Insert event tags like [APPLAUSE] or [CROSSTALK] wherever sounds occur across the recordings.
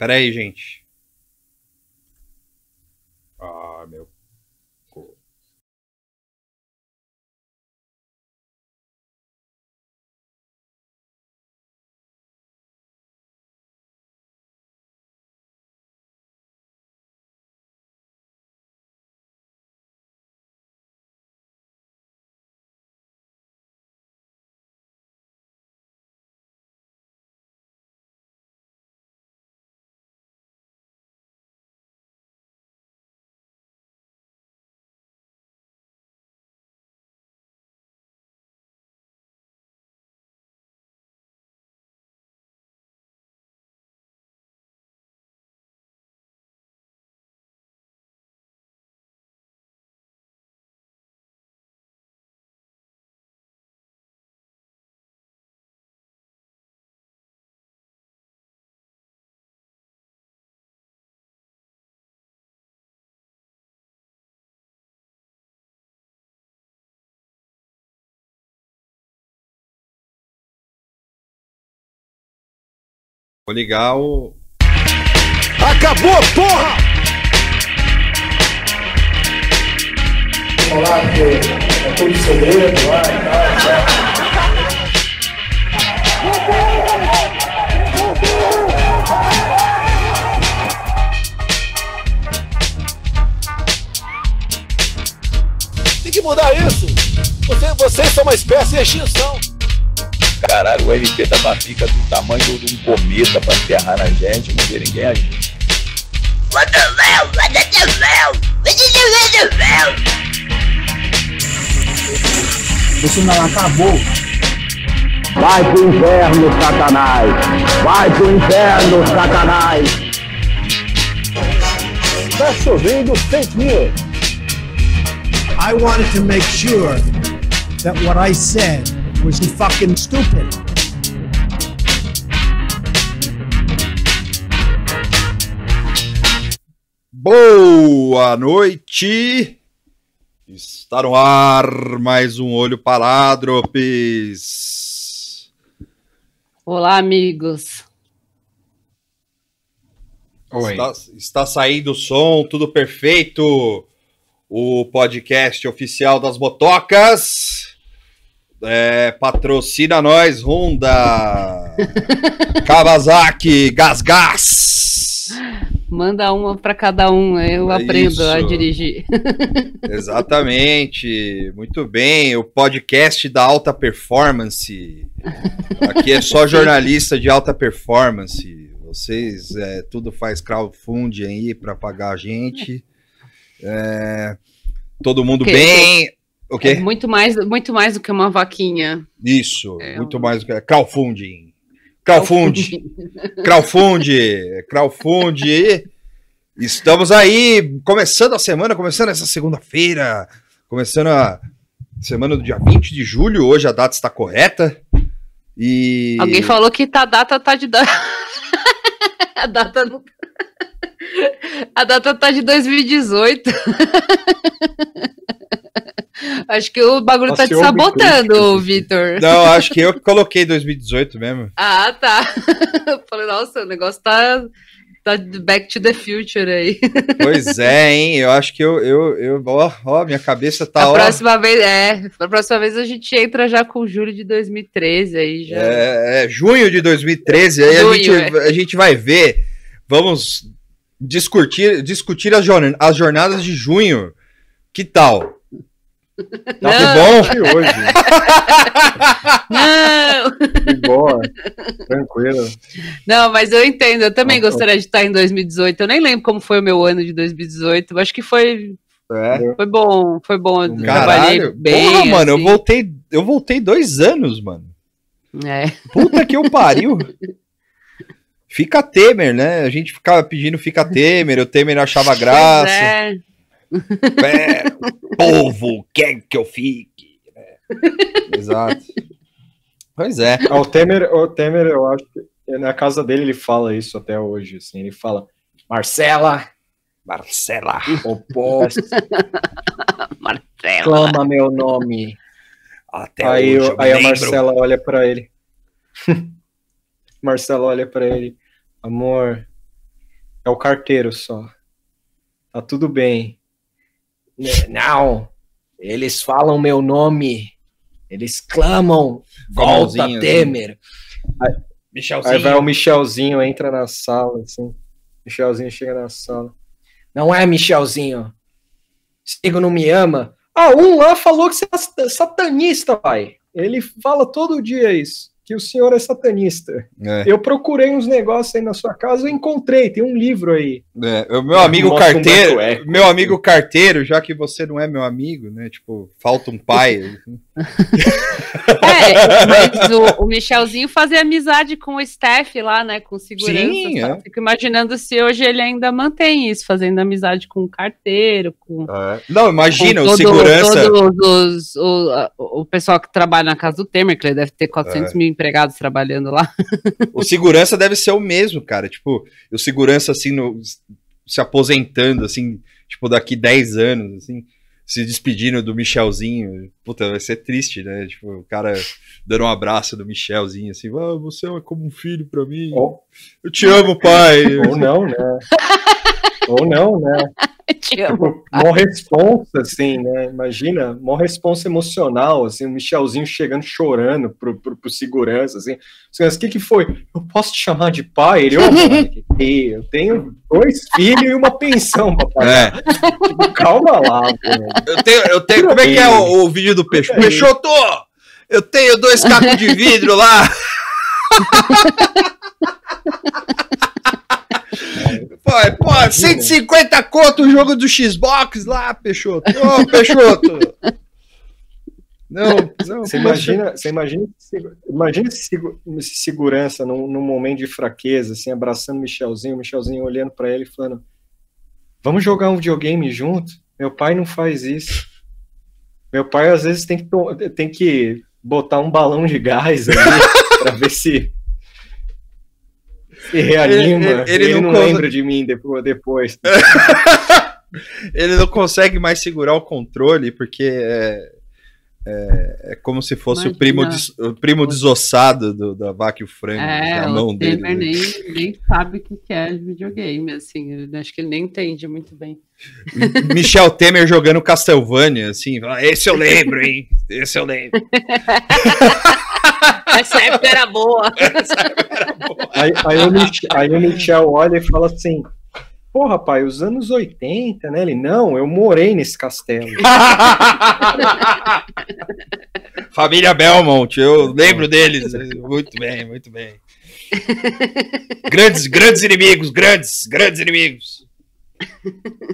Pera aí, gente. Vou ligar o. Acabou, porra! Falar que é tudo segredo lá e tal. Tem que mudar isso! Você, vocês são uma espécie de extinção! Caralho, o RP da Bafica do tamanho de um cometa pra enterrar na gente, não vê ninguém agir. What the hell? What the hell? What the hell? Isso não acabou. Vai pro inferno, Satanás! Vai pro inferno, Satanás! Tá chovendo fake news! I wanted to make sure that what I said was fucking stupid. Boa noite! Está no ar mais um Olho Paradropes. Olá, amigos. Está, está saindo o som, tudo perfeito. O podcast oficial das motocas. É, patrocina nós, Honda. [LAUGHS] Kawasaki, Gas Gas. Manda uma para cada um, eu É aprendo a isso. dirigir. [LAUGHS] Exatamente, muito bem. O podcast da alta performance. Aqui é só jornalista de alta performance. Vocês é, tudo faz crowdfunding aí para pagar a gente. É, todo mundo Que- bem. O É quê? muito mais, muito mais do que uma vaquinha. Isso, É muito um- mais do que crowdfunding. Crowdfunding. Crowdfunding, crowdfunding. Estamos aí, começando a semana, começando essa segunda-feira, começando a semana do dia 20 de julho, hoje a data está correta. E Alguém falou que tá, a data tá de. [LAUGHS] a data não. [LAUGHS] A data tá de 2018. [LAUGHS] [LAUGHS] Acho que o bagulho tá te Passeou sabotando, crítico. Vitor. [LAUGHS] Não, acho que eu que coloquei 2018 mesmo. Ah, tá. [LAUGHS] Eu Falei, nossa, o negócio tá, tá back to the future aí. Pois é, hein? Eu acho que eu, eu, eu ó, ó, minha cabeça tá, a ó, próxima vez, é, a próxima vez a gente entra já com julho de 2013 aí já. É, é junho de 2013, aí a, Junho, gente, é. a gente vai ver. Vamos discutir, discutir as, jorn- as jornadas de junho. Que tal? Tá Não. bom? Que hoje, [LAUGHS] Não, de boa, tranquilo. não, mas eu entendo, eu também Não, não. gostaria de estar em 2018. Eu nem lembro como foi o meu ano de 2018. Acho que foi, É. foi bom, foi bom. Eu trabalhei Caralho, bem. porra, mano, eu assim. voltei, eu voltei dois anos, mano. É. Puta que eu pariu. Fica Temer, né? A gente ficava pedindo fica Temer, o Temer achava Pois graça. é. É, povo quer que eu fique. né? Exato. Pois é. Ah, o Temer, o Temer, eu acho que na casa dele ele fala isso até hoje, assim, ele fala, Marcela, Marcela. o povo [LAUGHS] Marcelo. clama meu nome. Até aí eu aí a. Marcela olha pra ele. [LAUGHS] Marcela olha pra ele, amor, É o carteiro só. Tá tudo bem. Não, eles falam meu nome. Eles clamam. Volta, assim. Temer. Michelzinho. Aí vai o Michelzinho, entra na sala, assim. Michelzinho chega na sala. Não é, Michelzinho. Sigo não me ama. Ah, um lá falou que você é satanista, pai. Ele fala todo dia isso. Que o senhor é satanista. É, Eu procurei uns negócios aí na sua casa, eu encontrei, tem um livro aí. é, o meu amigo Mostra um carteiro, Eco. meu amigo carteiro, já que você não é meu amigo, né? Tipo, falta um pai. [LAUGHS] [LAUGHS] É, mas o, o Michelzinho fazia amizade com o staff lá, né? Com segurança. Sim, é. Fico imaginando se hoje ele ainda mantém isso, fazendo amizade com o carteiro, com. Não, imagina, com o segurança. todos os- o, a- o pessoal que trabalha na casa do Temer, que ele deve ter 400 É. mil empregados trabalhando lá. [LAUGHS] O segurança deve ser o mesmo, cara. Tipo, o segurança, assim, no- se aposentando, assim, tipo, daqui 10 anos, assim, se despedindo do Michelzinho. Puta, vai ser triste, né? Tipo, o cara dando um abraço do Michelzinho, assim, ah, você é como um filho pra mim. Ou, Eu te amo, pai. [LAUGHS] ou não, né? [LAUGHS] ou não, né? [LAUGHS] Te amo. Mó responsa, assim, né? Imagina, mó responsa emocional, assim, o Michelzinho chegando chorando pro, pro, pro segurança, assim. Segurança, o que que foi? Eu posso te chamar de pai? Ele, ô, [LAUGHS] eu tenho dois filhos e uma pensão pra pagar. É, Tipo, calma lá, velho. eu tenho, eu tenho. Como é que é o, o vídeo do Peixoto? Peixoto! Eu tenho dois cacos de vidro lá. [LAUGHS] Pô, é, pô, 150 conto o jogo do Xbox lá, Peixoto. Ô, Peixoto. Não, não. Você imagina, você imagina, imagina esse, esse segurança num, num momento de fraqueza, assim, abraçando o Michelzinho, o Michelzinho olhando pra ele e falando: Vamos jogar um videogame junto? Meu pai não faz isso. Meu pai às vezes tem que, tem que botar um balão de gás ali [LAUGHS] pra ver se, se reanima. Ele- ele- Ele, ele não, não lembra de mim depo- depois. [LAUGHS] Ele não consegue mais segurar o controle porque é, é, é como se fosse o primo, des- o primo desossado do, da vaca e o frango É, na mão o dele. Temer né? nem, nem sabe o que que é videogame, assim. acho que ele nem entende muito bem. Michel Temer jogando Castlevania, assim, fala, esse eu lembro, hein? Esse eu lembro. [LAUGHS] [LAUGHS] Essa época era boa. Aí, aí, o Mich- aí o Michel olha e fala assim: Porra, pai, os anos 80, né? Ele, não, eu morei nesse castelo. [LAUGHS] Família Belmont, eu lembro deles. Muito bem, muito bem. Grandes, grandes inimigos, grandes, grandes inimigos.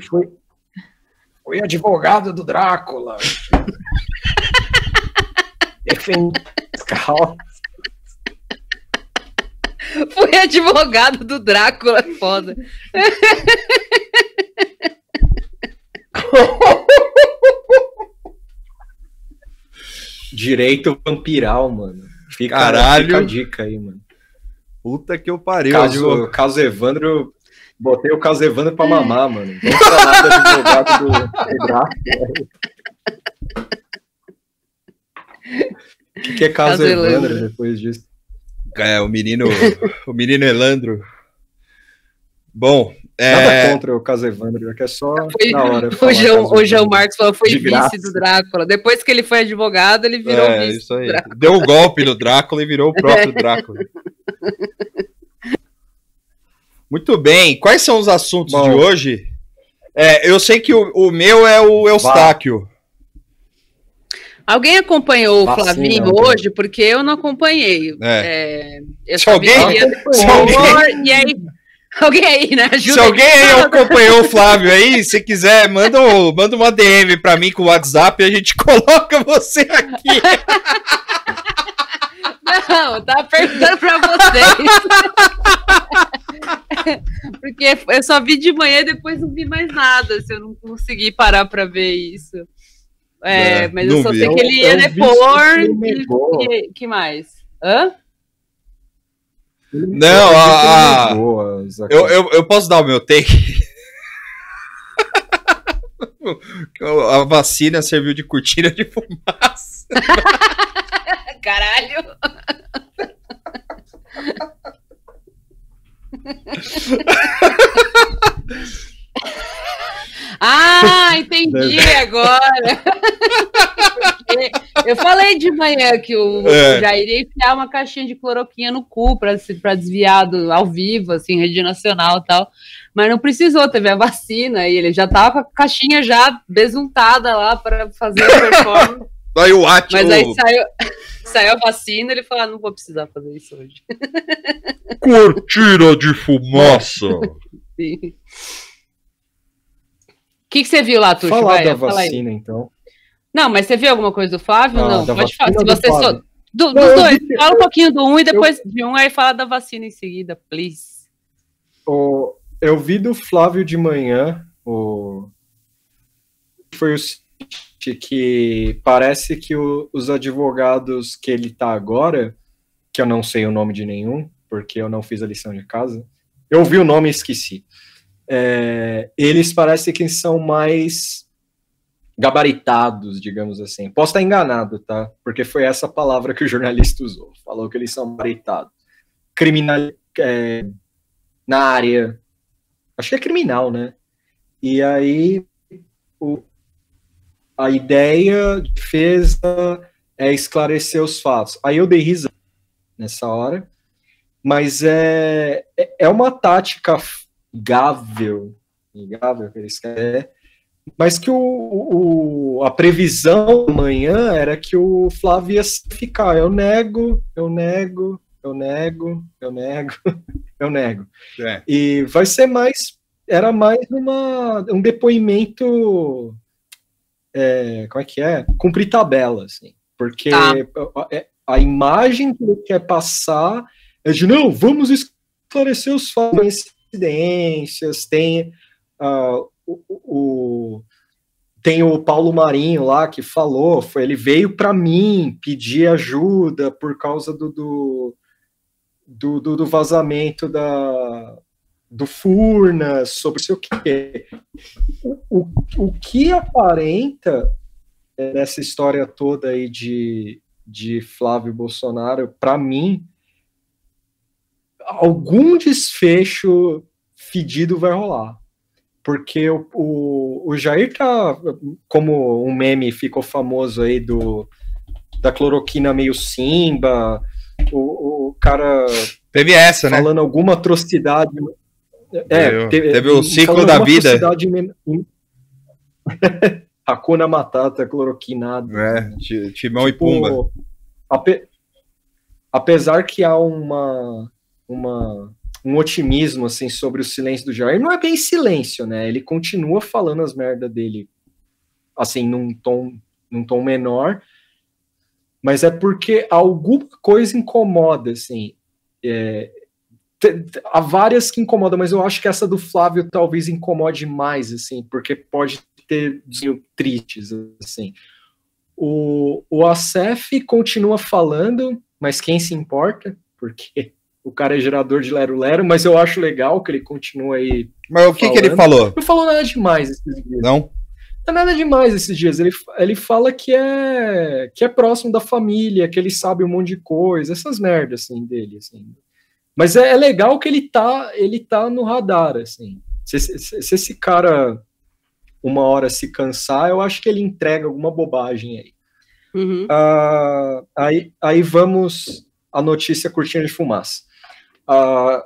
Fui, fui advogado do Drácula. [LAUGHS] Cal- Fui advogado do Drácula, é foda. Direito vampiral, mano. Fica, Caralho. fica a dica aí, mano. Puta que eu pariu. Caso, caso Evandro. Botei o caso Evandro pra mamar, mano. Vamos falar do advogado do, do Drácula. O que, que é caso, Evandro. depois disso? É, o menino, o menino Elandro. Bom, Nada é, contra o caso Evandro, é que é só Foi- na hora. [LAUGHS] O João, o João. Marcos falou foi vice do Drácula. Depois que ele foi advogado, ele virou é vice isso aí. Deu o golpe no Drácula e virou o próprio [LAUGHS] Drácula. Muito bem. Quais são os assuntos Bom. de hoje? É, eu sei que o, o meu é o Eustáquio. Alguém acompanhou o Flavinho né? hoje? Porque eu não acompanhei. É. É, eu Se só alguém- Se alguém, E aí, alguém aí, né? Ajuda se alguém aí acompanhou o Flávio aí, se quiser, manda, um- manda uma DM pra mim com o WhatsApp e a gente [LAUGHS] coloca você aqui. Não, tava perguntando pra vocês. [LAUGHS] Porque eu só vi de manhã e depois não vi mais nada. Se eu não consegui parar pra ver isso. É, É, mas eu só vi. sei que ele ia vi depor. que ele E, negou. e- que mais? Hã? Não, Eu a- a- que Eu, eu, eu posso dar o meu take? [LAUGHS] A vacina serviu de cortina de fumaça. [LAUGHS] Caralho. [LAUGHS] [LAUGHS] entendi agora. [LAUGHS] Eu falei de manhã que o, É. Jair ia enfiar uma caixinha de cloroquina no cu pra desviar do, ao vivo, assim, rede nacional e tal. Mas não precisou, teve a vacina e ele já tava com a caixinha já besuntada lá pra fazer a performance. [LAUGHS] Aí o At, Mas aí saiu, saiu a vacina ele falou: ah, não vou precisar fazer isso hoje. cortina de fumaça. Sim. O que, que você viu lá, Tuxo? Falar Vai, da fala aí. vacina, então. Não, mas você viu alguma coisa do Flávio? Ah, não, pode falar. Se vacina você só. Do- Não, dos eu dois. vi- Fala um pouquinho do um e depois de um, aí fala da vacina em seguida, please. O- eu vi do Flávio de manhã, o, foi o seguinte, que parece que o- os advogados que ele tá agora, que eu não sei o nome de nenhum, porque eu não fiz a lição de casa, eu vi o nome e esqueci. É, eles parecem que são mais gabaritados, digamos assim. Posso estar enganado, tá? Porque foi essa palavra que o jornalista usou. Falou que eles são gabaritados. Criminal, é, na área. Acho que é criminal, né? E aí o, a ideia de defesa é esclarecer os fatos. Aí eu dei risada nessa hora, mas é, é- é uma tática gável, gável que eles querem, mas que o, o- a previsão amanhã era que o Flávio ia ficar. Eu nego, eu nego, eu nego, eu nego, [LAUGHS] eu nego. É. E vai ser mais. Era mais uma, um depoimento. é, como é que é? Cumprir tabela, assim. Porque Tá. a, a- a imagem que ele quer passar é de não, vamos esclarecer os fatos, coincidências, tem ah, o, o- tem o Paulo Marinho lá que falou, foi, ele veio para mim pedir ajuda por causa do, do, do, do- vazamento da, do Furnas, sobre sei o que. O, o, o que aparenta nessa história toda aí de, de Flávio Bolsonaro, para mim, algum desfecho fedido vai rolar. Porque o, o, o Jair tá, como um meme ficou famoso aí do da cloroquina meio simba, o, o cara Teve essa, né? falando alguma atrocidade. É, Teve- teve o ciclo da vida. [LAUGHS] Hakuna Matata, cloroquinado. É, Ti- Timão e Tipo, Pumba. ape- apesar que há uma, uma um otimismo assim sobre o silêncio do Jair, não é bem silêncio, né? Ele continua falando as merdas dele assim num tom num tom menor, mas é porque alguma coisa incomoda assim. É, há várias que incomodam, mas eu acho que essa do Flávio talvez incomode mais, assim, porque pode ter tristes, assim. O, o Acef continua falando, mas quem se importa? Porque o cara é gerador de Lero Lero, mas eu acho legal que ele continua aí. Mas o que, que ele falou? Não falou nada demais esses dias. Não? Não é nada demais esses dias. Ele, ele fala que é que é próximo da família, que ele sabe um monte de coisa, essas merdas assim dele, assim. Mas é, é legal que ele tá ele tá no radar, assim. Se, se- se esse cara uma hora se cansar, eu acho que ele entrega alguma bobagem aí. Uhum. Ah, aí, aí vamos a notícia cortina de fumaça. Ah,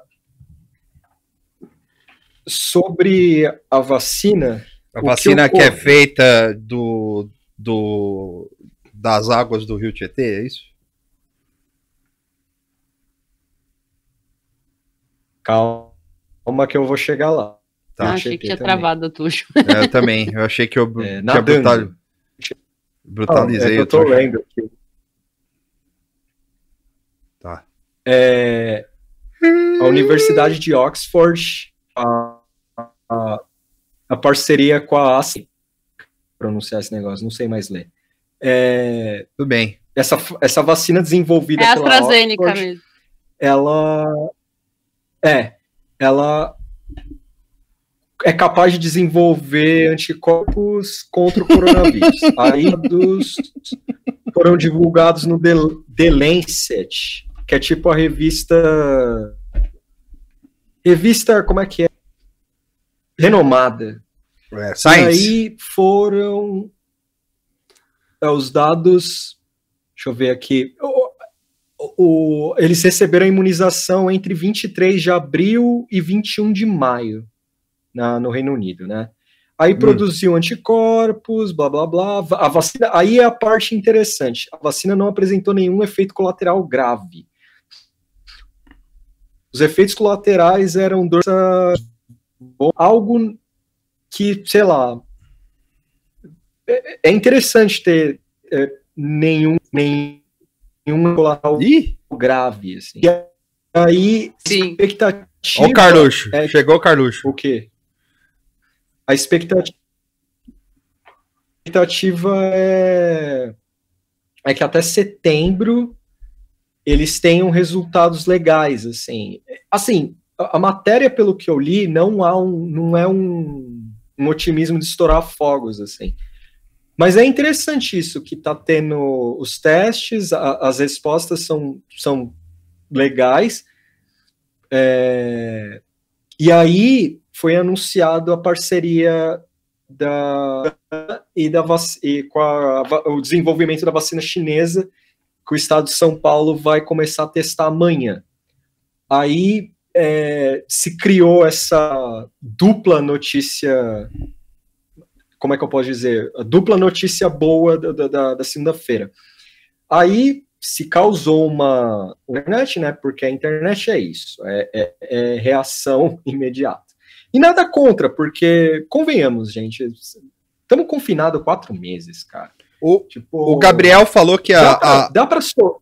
sobre a vacina, A O que vacina que, é feita do, do, das águas do Rio Tietê, é isso? calma que eu vou chegar lá. Tá. Ah, achei que tinha travado a Tuxo. [LAUGHS] É, eu também. Eu achei que eu É, tinha brutal- Ah, brutalizei. é que eu o tô Tuxo. lendo aqui. Tá. É, a Universidade de Oxford, a, a, a parceria com a ACE, pronunciar esse negócio, não sei mais ler. É, Tudo bem. essa, essa vacina desenvolvida É pela AstraZeneca Oxford, mesmo. ela é, ela é capaz de desenvolver anticorpos contra o coronavírus. [LAUGHS] Aí dos foram divulgados no The, The Lancet, que é tipo a revista revista como é que é renomada É, E Science. aí foram é, os dados. Deixa eu ver aqui. O- o- eles receberam a imunização entre 23 de abril e 21 de maio na- no Reino Unido, né? Aí produziu anticorpos, blá blá blá. A vacina, aí é a parte interessante. A vacina não apresentou nenhum efeito colateral grave. Os efeitos colaterais eram dor, algo que, sei lá, é, é interessante ter é, nenhum, nenhum colateral grave, assim. E aí, Sim. expectativa... ó o Carluxo. é- Chegou o Carluxo. O quê? A expectativa, expectativa é, é que até setembro eles tenham resultados legais, assim. Assim, a, a matéria, pelo que eu li, não, há um, não é um, um otimismo de estourar fogos, assim. Mas é interessante isso, que está tendo os testes, a- as respostas são, são legais. É, e aí foi anunciado a parceria da e da e com a- o desenvolvimento da vacina chinesa que o estado de São Paulo vai começar a testar amanhã. Aí é, se criou essa dupla notícia, como é que eu posso dizer? A dupla notícia boa da, da- da- da segunda-feira. Aí se causou uma internet, né? Porque a internet é isso, é, é- é reação [LAUGHS] imediata. E nada contra, porque convenhamos, gente, estamos confinados quatro meses, cara. O, Tipo, o Gabriel falou que a, dá pra, a- dá pra so-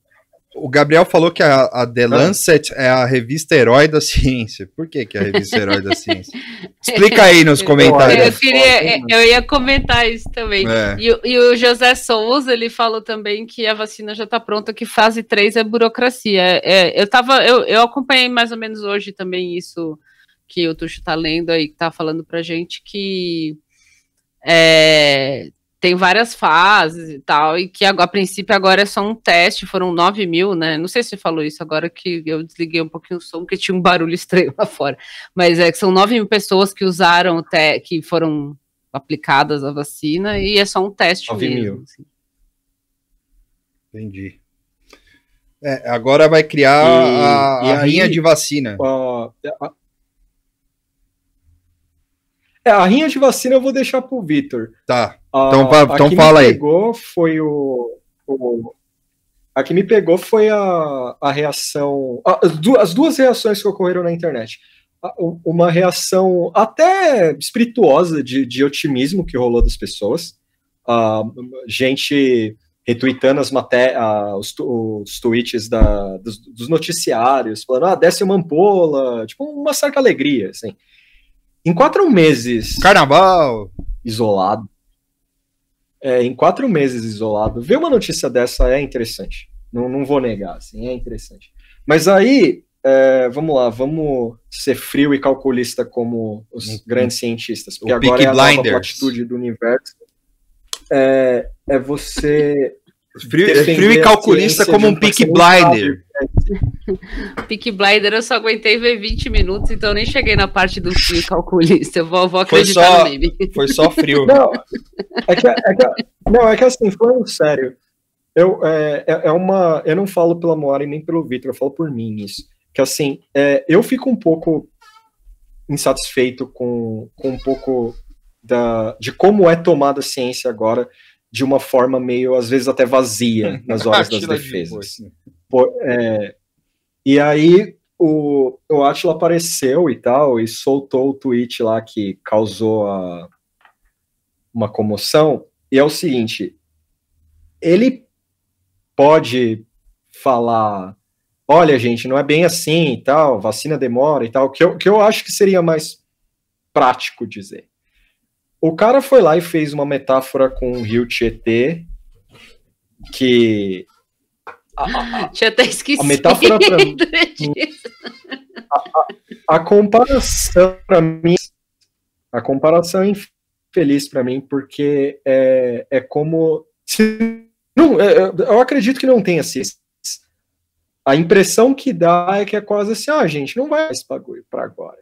o Gabriel falou que a, a The Lancet é a revista herói da ciência. Por que, que é a revista herói da ciência? Explica aí nos [LAUGHS] Eu, comentários. queria, eu ia comentar isso também. É. E, o- e o José Souza, ele falou também que a vacina já está pronta, que fase 3 é burocracia. É, eu, tava, eu, eu acompanhei mais ou menos hoje também isso que o Tuxo está lendo aí, que está falando para gente que é, tem várias fases e tal, e que agora, a princípio agora é só um teste, foram 9 mil, né? Não sei se você falou isso agora que eu desliguei um pouquinho o som, porque tinha um barulho [LAUGHS] estranho lá fora. Mas é que são 9 mil pessoas que usaram, o te que foram aplicadas a vacina, e é só um teste 9 mesmo. mil. assim. Entendi. É, agora vai criar E- a, e a aí- rinha de vacina. a- a- É, a rinha de vacina eu vou deixar pro Vitor. Tá. A- Então a então que fala me aí. pegou foi o, o- a que me pegou foi a, a reação, a- as, du- as duas reações que ocorreram na internet. A- Uma reação até espirituosa de, de otimismo que rolou das pessoas. A gente retweetando as maté a- os, os tweets da, dos, dos noticiários, falando, ah, desce uma ampola, tipo, uma certa alegria, assim. Em quatro meses Carnaval. isolado. É, em quatro meses isolado, ver uma notícia dessa é interessante. Não, não vou negar, assim, é interessante. Mas aí, é, vamos lá, vamos ser frio e calculista como os Hum, grandes cientistas, porque o agora Peaky é a nova Blinders. platitude do universo. É, é você [LAUGHS] Frio, frio e calculista como um sabe Blinder. [LAUGHS] Peak Blinder eu só aguentei ver 20 minutos, então eu nem cheguei na parte do fio calculista. Eu vou, vou Foi acreditar só- no meme. Foi só frio. Não, é que, é que- não, é que assim, falando sério, eu, é, é- é uma, eu não falo pela Moara e nem pelo Vitor, eu falo por mim isso. Que assim, é, eu fico um pouco insatisfeito com, com um pouco da, de como é tomada a ciência agora de uma forma meio, às vezes, até vazia [LAUGHS] nas horas das defesas. É, e aí o, o Atila apareceu e tal, e soltou o tweet lá que causou a- uma comoção. E é o seguinte: ele pode falar, olha, gente, não é bem assim e tal, vacina demora e tal, que eu, que eu acho que seria mais prático dizer. O cara foi lá e fez uma metáfora com o rio Tietê, que [LAUGHS] Tinha até esquecido. A metáfora pra mim- [LAUGHS] disso. a comparação para mim, a comparação é infeliz para mim porque é, é como se não, é, é, eu acredito que não tenha ciência. A impressão que dá é que é quase assim, ah, gente, não vai esse bagulho para agora.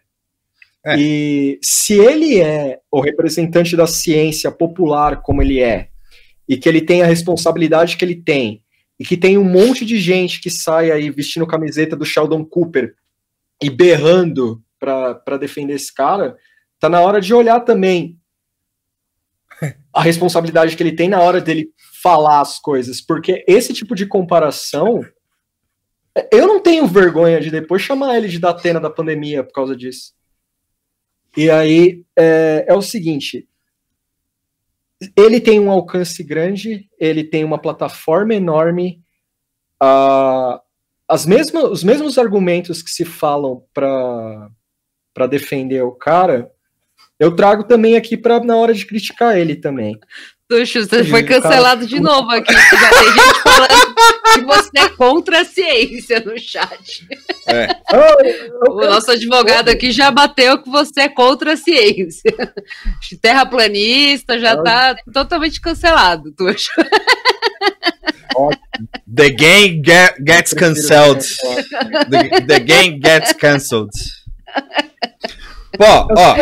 É. E se ele é o representante da ciência popular como ele é, e que ele tem a responsabilidade que ele tem, e que tem um monte de gente que sai aí vestindo camiseta do Sheldon Cooper e berrando para defender esse cara, tá na hora de olhar também a responsabilidade que ele tem na hora dele falar as coisas, porque esse tipo de comparação eu não tenho vergonha de depois chamar ele de Datena da pandemia por causa disso. E aí é, é o seguinte: ele tem um alcance grande, ele tem uma plataforma enorme. Uh, as mesmas, os mesmos argumentos que se falam para defender o cara, eu trago também aqui para na hora de criticar ele também. Tuxo, você foi cancelado de novo aqui. Já tem gente falando que você é contra a ciência no chat. É. O nosso advogado aqui já bateu que você é contra a ciência. Terraplanista já tá totalmente cancelado, Tuxo. The game get, gets cancelled. The, the game gets cancelled. Pô, ó,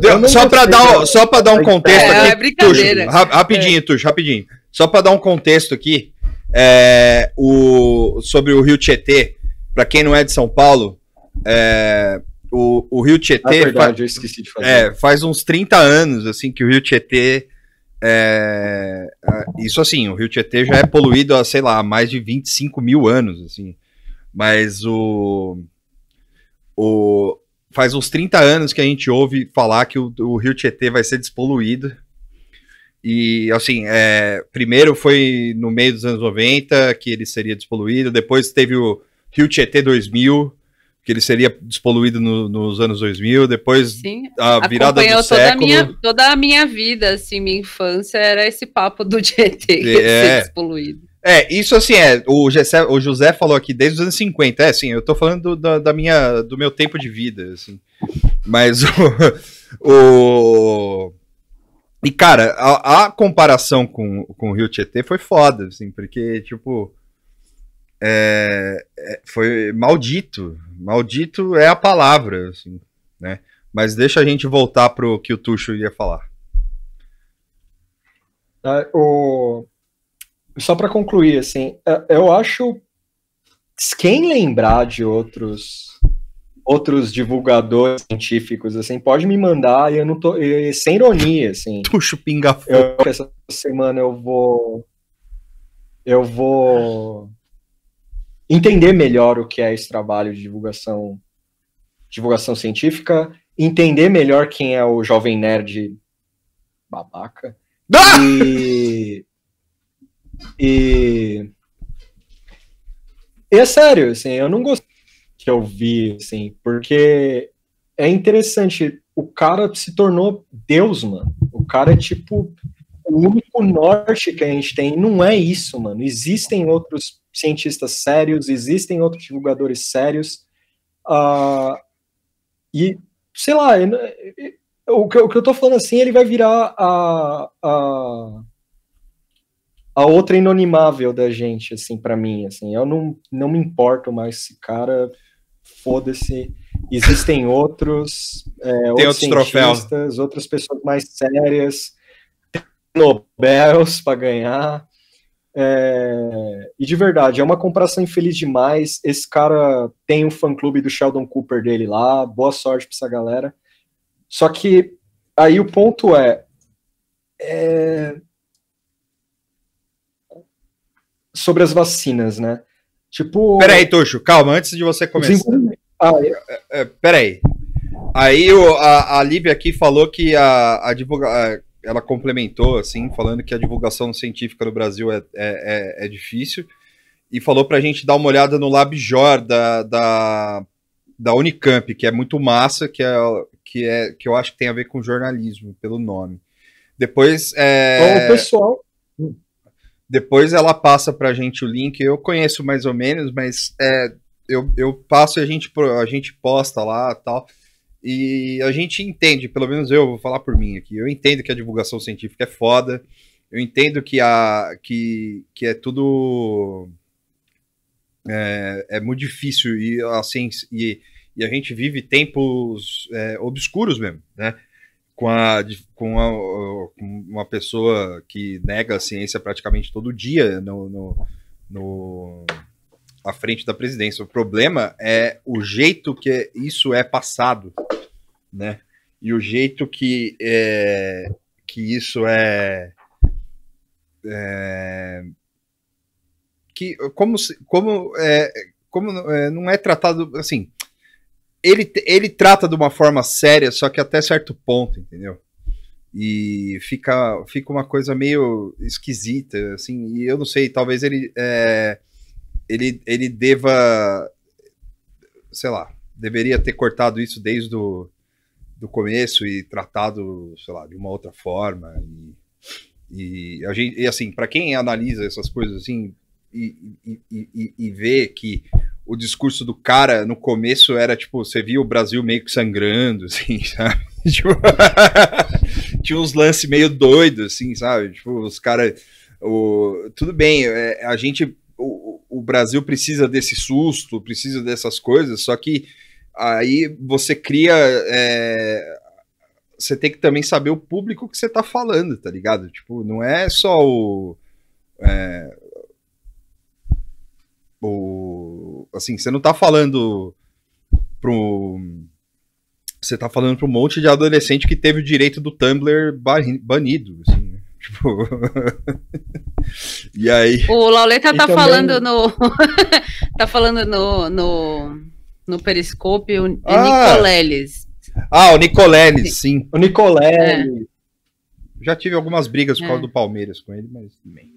deu- só para dar, um- só pra dar um contexto É, aqui, é brincadeira. Tuxo, ra- rapidinho, Tuxo, rapidinho. Só para dar um contexto aqui, é, o, sobre o Rio Tietê, para quem não é de São Paulo, é, o, o Rio Tietê verdade, eu esqueci de fazer. é, faz uns 30 anos assim que o Rio Tietê é, isso assim, o Rio Tietê já é poluído há, sei lá, mais de 25 mil anos, assim. Mas o, o faz uns 30 anos que a gente ouve falar que o, o Rio Tietê vai ser despoluído. E assim, é, primeiro foi no meio dos anos 90 que ele seria despoluído, depois teve o Rio Tietê 2000, que ele seria despoluído no- nos anos 2000, depois Sim, a virada do toda a, século. minha, toda a minha vida, assim, minha infância era esse papo do GT que ia É. ser despoluído. É, isso assim é. O, Gessé- o José falou aqui desde os anos 50. É, sim, eu tô falando do, da, da minha, do meu tempo de vida, assim. Mas [LAUGHS] o. o- e, cara, a, a comparação com, com o Rio Tietê foi foda, assim, porque, tipo. é, é, foi maldito. Maldito é a palavra, assim, né? Mas deixa a gente voltar pro que o Tuxo ia falar. Tá? O... Só para concluir, assim, é- eu acho quem lembrar de outros outros divulgadores científicos, assim, pode me mandar e eu não tô e, sem ironia, assim. [LAUGHS] Tuxo pinga. Eu, essa semana eu vou eu vou entender melhor o que é esse trabalho de divulgação divulgação científica, entender melhor quem é o jovem nerd babaca. Ah! E, [LAUGHS] e, e é sério, assim, eu não gostei que eu vi, assim, porque é interessante, o cara se tornou Deus, mano. O cara é tipo o único norte que a gente tem. Não é isso, mano. Existem outros cientistas sérios, existem outros divulgadores sérios. ah, e, sei lá, o que, o que eu tô falando assim, ele vai virar a, a, a outra inonimável da gente, assim, para mim, assim. Eu não, não me importo mais esse cara, foda-se. Existem outros, é, outros outros outras pessoas mais sérias, Nobels para ganhar. É, e de verdade, é uma comparação infeliz demais. Esse cara tem um fã-clube do Sheldon Cooper dele lá, boa sorte para essa galera. Só que aí o ponto é, é, sobre as vacinas, né? Tipo, Peraí, Tuxo, calma, antes de você começar. Ah, é- É, peraí. Aí o- a, a Lívia aqui falou que a, a divulga, a- ela complementou, assim, falando que a divulgação científica no Brasil é, é, é- é difícil. E falou pra gente dar uma olhada no LabJOR da, da, da Unicamp, que é muito massa, que, é, que, é, que eu acho que tem a ver com jornalismo, pelo nome. Depois. é, Bom, o pessoal, depois ela passa pra gente o link. Eu conheço mais ou menos, mas é, eu, eu passo e a gente, a gente posta lá tal. E a gente entende, pelo menos eu vou falar por mim aqui. Eu entendo que a divulgação científica é foda. Eu entendo que, a, que, que é tudo. É, é muito difícil e a. E, e a gente vive tempos é, obscuros mesmo, né? Com, a, com, a- com uma pessoa que nega a ciência praticamente todo dia no, no, no- à frente da presidência. O problema é o jeito que isso é passado, né? E o jeito que, é, que isso é, é, que como como é, como é, não é tratado assim ele, ele trata de uma forma séria só que até certo ponto entendeu? E fica fica uma coisa meio esquisita assim e eu não sei talvez ele é, ele ele deva sei lá deveria ter cortado isso desde o do começo e tratado sei lá de uma outra forma e, e a gente e assim para quem analisa essas coisas assim e, e, e- e vê que o discurso do cara no começo era tipo, você via o Brasil meio que sangrando, assim, [LAUGHS] sabe? Tipo, [LAUGHS] tinha uns lances meio doidos, assim, sabe? Tipo, os caras. Tudo bem, é, a gente. O, o Brasil precisa desse susto, precisa dessas coisas, só que aí você cria. é, você tem que também saber o público que você tá falando, tá ligado? Tipo, não é só o. é, o assim, você não tá falando pro você tá falando para um monte de adolescente que teve o direito do Tumblr ba- banido, assim, né? [LAUGHS] tipo E aí, O Lauleta tá também- falando no. [LAUGHS] tá falando no, no, no Periscope o Ah. Nicoleles. ah, o Nicoleles, sim. O Nicolelli. Já tive algumas brigas por É. causa do Palmeiras com ele, mas bem.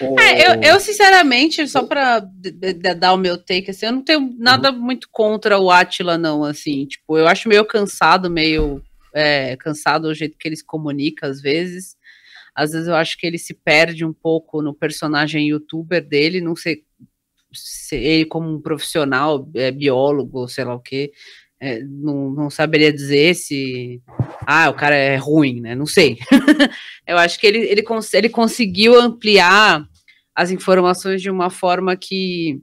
O- É, eu, eu, sinceramente, só d- dar o meu take, assim, eu não tenho nada muito contra o Atila, não, assim, tipo, eu acho meio cansado, meio é, cansado o jeito que ele se comunica, às vezes, às vezes eu acho que ele se perde um pouco no personagem youtuber dele, não sei se ele como um profissional, é, biólogo, sei lá o quê, é, não, não saberia dizer se, ah, o cara é ruim, né, não sei. [LAUGHS] eu acho que ele, ele, cons ele conseguiu ampliar as informações de uma forma que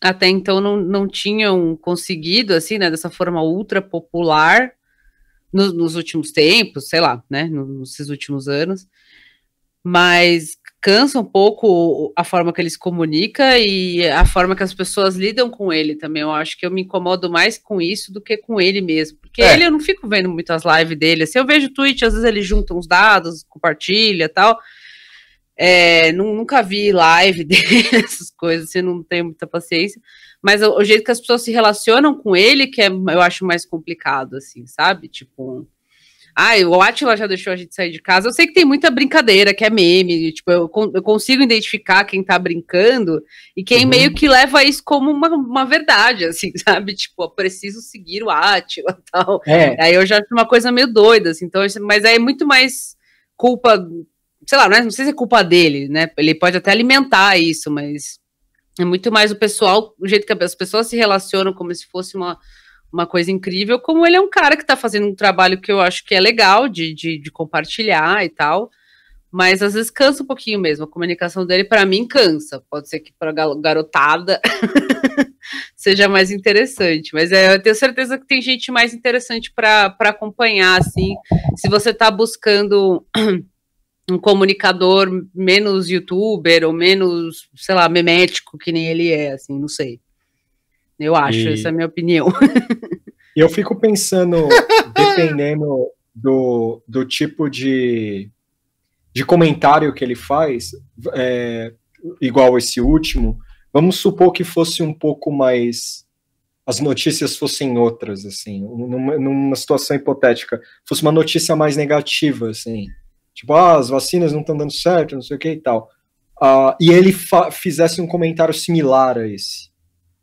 até então não, não tinham conseguido, assim, né, dessa forma ultra popular no- nos últimos tempos, sei lá, né, no- nesses últimos anos, mas cansa um pouco a forma que ele se comunica e a forma que as pessoas lidam com ele também. Eu acho que eu me incomodo mais com isso do que com ele mesmo, porque É. ele eu não fico vendo muitas lives dele. Assim, eu vejo o tweet, às vezes ele junta uns dados, compartilha e tal. É, nu- nunca vi live [LAUGHS] dele, essas coisas, assim, não tenho muita paciência. Mas o, o jeito que as pessoas se relacionam com ele, que é, eu acho mais complicado, assim, sabe? Tipo, ah, o Atila já deixou a gente sair de casa. Eu sei que tem muita brincadeira, que é meme, tipo, eu, eu consigo identificar quem tá brincando e quem Uhum. meio que leva isso como uma, uma verdade, assim, [LAUGHS] sabe? Tipo, eu preciso seguir o Atila e [LAUGHS] tal. É, Aí eu já acho uma coisa meio doida, assim, então, mas aí é muito mais culpa, sei lá, não, é- não sei se é culpa dele, né? Ele pode até alimentar isso, mas é muito mais o pessoal, o jeito que as pessoas se relacionam como se fosse uma, uma coisa incrível, como ele é um cara que tá fazendo um trabalho que eu acho que é legal de, de, de compartilhar e tal. Mas às vezes cansa um pouquinho mesmo. A comunicação dele, para mim, cansa. Pode ser que para garotada [LAUGHS] seja mais interessante. Mas é, eu tenho certeza que tem gente mais interessante para acompanhar, assim. Se você está buscando um comunicador menos youtuber ou menos, sei lá, memético que nem ele é, assim, não sei. Eu acho, E- essa é a minha opinião. E [LAUGHS] eu fico pensando, dependendo do, do tipo de, de comentário que ele faz, é, igual esse último, vamos supor que fosse um pouco mais. As notícias fossem outras, assim, numa, numa situação hipotética, fosse uma notícia mais negativa, assim, tipo, ah, as vacinas não estão dando certo, não sei o que e tal. Ah, e ele fizesse um comentário similar a esse.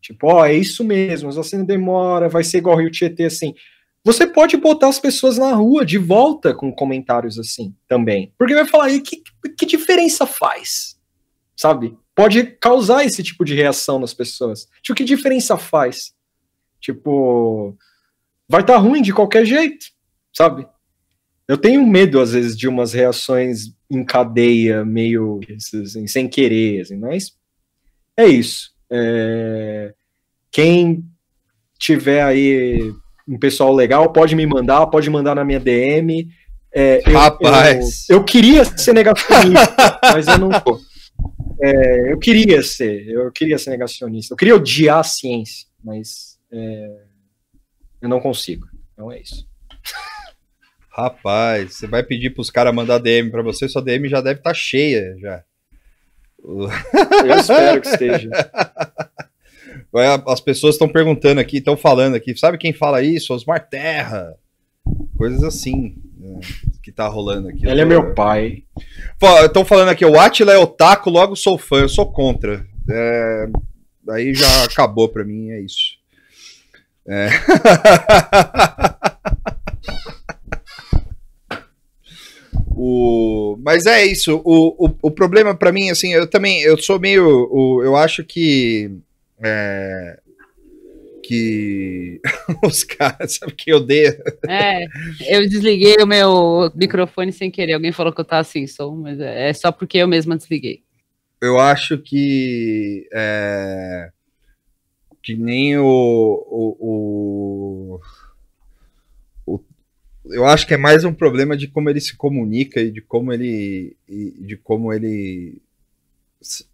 Tipo, ó, é isso mesmo, as vacinas demora, vai ser igual o Rio Tietê, assim. Você pode botar as pessoas na rua de volta com comentários assim também. Porque vai falar, e que, que diferença faz? Sabe? Pode causar esse tipo de reação nas pessoas. Tipo, que diferença faz? Tipo, vai estar ruim de qualquer jeito, sabe? Eu tenho medo, às vezes, de umas reações em cadeia, meio assim, sem querer, assim, mas é isso. É, Quem tiver aí um pessoal legal, pode me mandar, pode mandar na minha DM. É, eu- Rapaz. Eu, eu queria ser negacionista, [LAUGHS] mas eu não tô. É, eu queria ser, eu queria ser negacionista. Eu queria odiar a ciência, mas é, eu não consigo. Então é isso. Rapaz, você vai pedir pros caras mandar DM pra você, sua DM já deve estar cheia já. Eu espero que esteja. [LAUGHS] As pessoas estão perguntando aqui, estão falando aqui, sabe quem fala isso? Osmar Terra. Coisas assim né, que tá rolando aqui. Ele é meu pai. Estão falando aqui, o Atila é otaku, logo sou fã, eu sou contra. É, Aí já acabou pra mim, é isso. É. [LAUGHS] O... Mas é isso. O, o, o problema pra mim, assim, eu também, eu sou meio, o, eu acho que é, que [LAUGHS] os caras, sabe que eu odeio? É, eu desliguei o meu microfone sem querer. Alguém falou que eu tava sem som, mas é é só porque eu mesma desliguei. eu acho que é, que nem o, o, o, o- eu acho que é mais um problema de como ele se comunica e de como ele e de como ele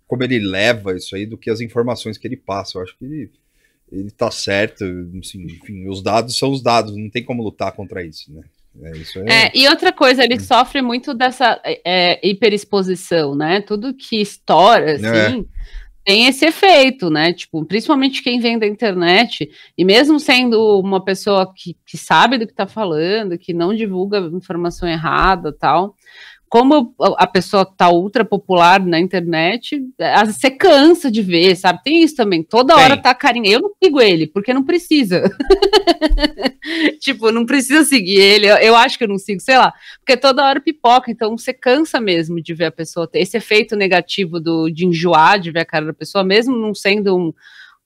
como ele leva isso aí do que as informações que ele passa. Eu acho que ele, ele tá certo, assim, enfim, os dados são os dados, não tem como lutar contra isso, né? É, é, É, e outra coisa, ele sofre muito dessa é, hiperexposição, né? Tudo que estoura, assim, tem esse efeito, né? Tipo, principalmente quem vem da internet, e mesmo sendo uma pessoa que, que sabe do que tá falando, que não divulga informação errada tal. Como a pessoa tá ultra popular na internet, você cansa de ver, sabe? Tem isso também. Toda Tem. hora tá carinha. Eu não sigo ele, porque não precisa. [LAUGHS] tipo, não precisa seguir ele. Eu, eu acho que eu não sigo, sei lá. Porque toda hora pipoca, então você cansa mesmo de ver a pessoa ter esse efeito negativo do, de enjoar de ver a cara da pessoa, mesmo não sendo um,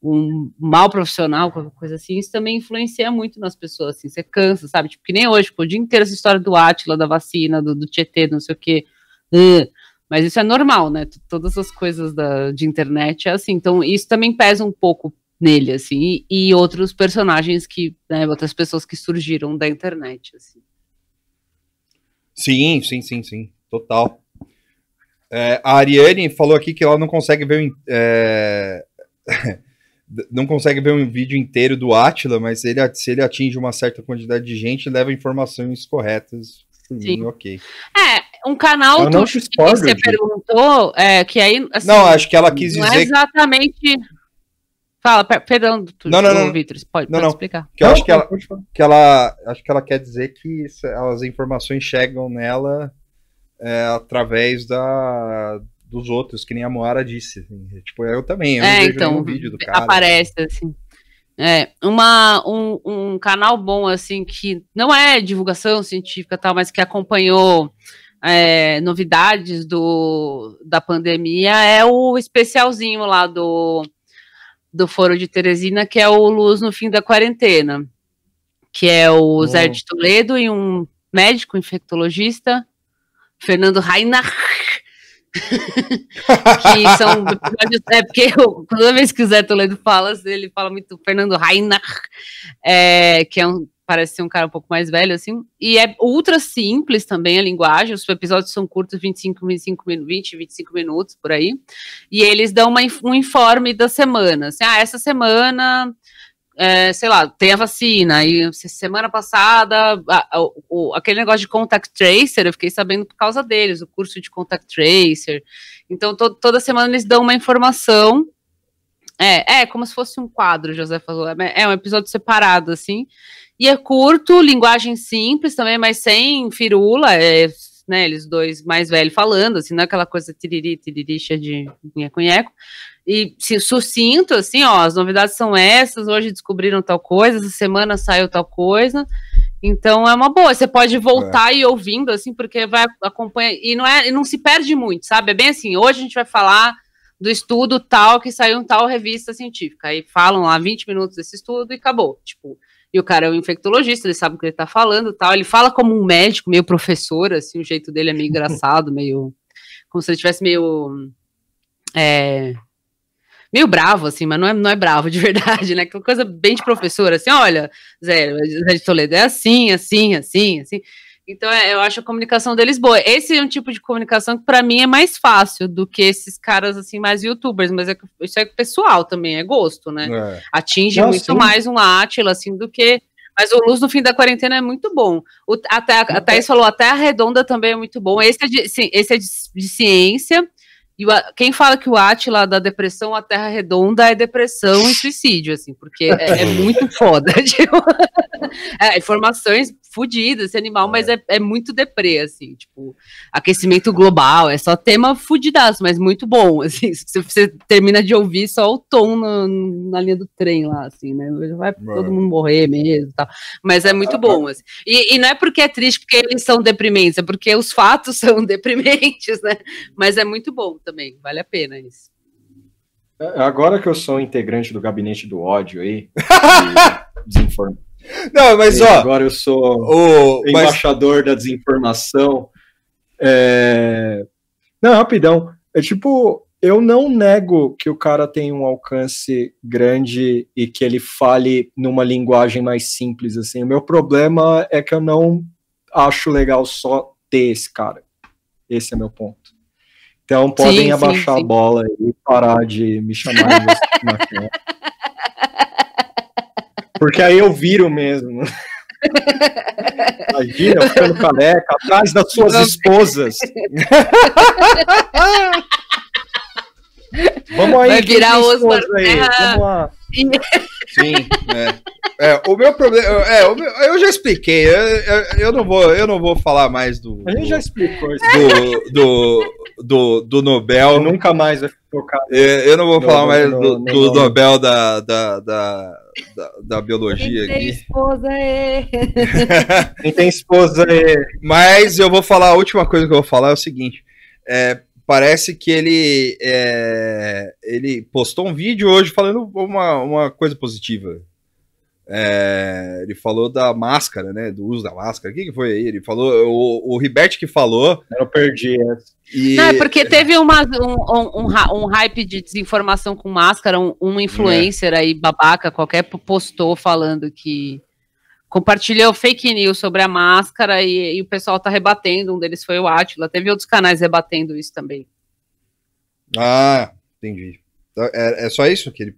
um mal profissional, qualquer coisa assim, isso também influencia muito nas pessoas, assim, você cansa, sabe? Tipo, que nem hoje, pô, o dia inteiro essa história do Átila, da vacina, do, do Tietê, não sei o quê. Ugh. Mas isso é normal, né? Todas as coisas da, de internet é assim. Então, isso também pesa um pouco nele, assim, e, e outros personagens que, né, outras pessoas que surgiram da internet, assim. Sim, sim, sim, sim, total. É, a Ariane falou aqui que ela não consegue ver o é, [LAUGHS] não consegue ver um vídeo inteiro do Atila, mas ele, se ele atinge uma certa quantidade de gente, leva informações corretas. Por Sim. mim, ok. É, um canal Eu não Tuxo, que você perguntou, é, que aí, assim, não, acho que ela quis não é dizer exatamente... Fala, per- perdão, tu, Não, não, não. Vitor, pode, Não, pode não. explicar. que eu acho que ela, que ela acho que ela quer dizer que isso- as informações chegam nela é, através da dos outros, que nem a Moara disse. assim. Tipo, eu também, eu É, então, vídeo do cara. aparece, assim. É, uma, um, um canal bom, assim, que não é divulgação científica tal, mas que acompanhou é, novidades do, da pandemia é o especialzinho lá do, do Foro de Teresina, que é o Luz no Fim da Quarentena, que é o Zé Hum. de Toledo e um médico infectologista, Fernando Reinach, que são episódios. É porque eu, toda vez que o Zé Toledo fala, ele fala muito Fernando Reinach, é, que é um, parece ser um cara um pouco mais velho, assim. E é ultra simples também a linguagem. Os episódios são curtos, 25, 25 minutos, 20, 25 minutos por aí. E eles dão uma, um informe da semana. Assim, ah, essa semana. É, sei lá, tem a vacina, e se- semana passada, a- a- o- aquele negócio de contact tracer, eu fiquei sabendo por causa deles, o curso de contact tracer. Então, to- toda semana eles dão uma informação. É, é como se fosse um quadro, José falou. É, é um episódio separado, assim. E é curto, linguagem simples também, mas sem firula. É, né, eles dois mais velhos falando, assim, não é aquela coisa tiriri, tiriri, cheia de nheco-nheco. E sucinto, assim, ó, as novidades são essas, hoje descobriram tal coisa, essa semana saiu tal coisa. Então é uma boa, você pode voltar e ir ouvindo, assim, porque vai acompanhar. E não, é, e não se perde muito, sabe? É bem assim, hoje a gente vai falar do estudo tal que saiu em tal revista científica. Aí falam lá 20 minutos desse estudo e acabou. Tipo, e o cara é um infectologista, ele sabe o que ele tá falando tal. Ele fala como um médico, meio professor, assim, o jeito dele é meio engraçado, [LAUGHS] meio. Como se ele tivesse meio. É, meio bravo, assim, mas não é, não é bravo de [LAUGHS] verdade, né? Aquela coisa bem de professor, assim, olha, Zé, Zé de Toledo é assim, assim, assim, assim. Então, é, eu acho a comunicação deles boa. Esse é um tipo de comunicação que, para mim, é mais fácil do que esses caras, assim, mais youtubers, mas é, isso é pessoal também, é gosto, né? É. Atinge Não, muito sim. mais um Átila, assim, do que. Mas o Luz no fim da quarentena é muito bom. O, a, Thé- a Thaís falou, a Terra Redonda também é muito bom. Esse é de, ci- esse é de, de ciência. E o quem fala que o Átila da depressão, a Terra Redonda é depressão e suicídio, assim, porque é, é [LAUGHS] muito foda. [LAUGHS] tipo, é, informações fodidas, esse animal, mas é, é muito deprê, assim, tipo, aquecimento global, é só tema fudidaço, mas muito bom, [LAUGHS] assim, se você termina de ouvir só o tom na, na linha do trem lá, assim, né, vai todo mundo morrer mesmo e tal, mas é muito bom, assim. E, e não é porque é triste, porque eles são deprimentes, é porque os fatos são deprimentes, né, mas é muito bom também, vale a pena isso. Agora que eu sou integrante do gabinete do ódio aí, [LAUGHS] e desinform- Não, mas e ó, agora eu sou o, mas, embaixador da desinformação. É... Não, rapidão. É tipo, eu não nego que o cara tem um alcance grande e que ele fale numa linguagem mais simples assim. O meu problema é que eu não acho legal só ter esse cara. Esse é meu ponto. Então podem sim, abaixar sim. a bola e parar de me chamar de maconha. [LAUGHS] Porque aí eu viro mesmo. Imagina, eu ficando careca, atrás das suas esposas. [LAUGHS] Vamos aí, Vai virar esposa aí? Vamos lá. Sim, é. É, o meu problema, é, o meu- eu já expliquei, eu, eu, eu não vou, eu não vou falar mais do A gente já explicou isso. do, do, do, do Nobel. Eu nunca mais vai tocar. É, Eu não vou No- falar no- mais no- do, no- do Nobel da, da, da, da, da biologia Quem tem aqui. esposa é... Quem tem esposa aí? Mas eu vou falar, a última coisa que eu vou falar é o seguinte. é, parece que ele, é, ele postou um vídeo hoje falando uma, uma coisa positiva. É, ele falou da máscara, né? Do uso da máscara. O que, que foi aí? Ele falou. O, o Ribert que falou. Eu perdi essa. E, Não, é porque teve uma, um, um, um hype de desinformação com máscara, um, um influencer aí, babaca, qualquer, po- postou falando que compartilhou fake news sobre a máscara e, e o pessoal tá rebatendo, um deles foi o Atila, teve outros canais rebatendo isso também. Ah, entendi. Então, É, é só isso que ele.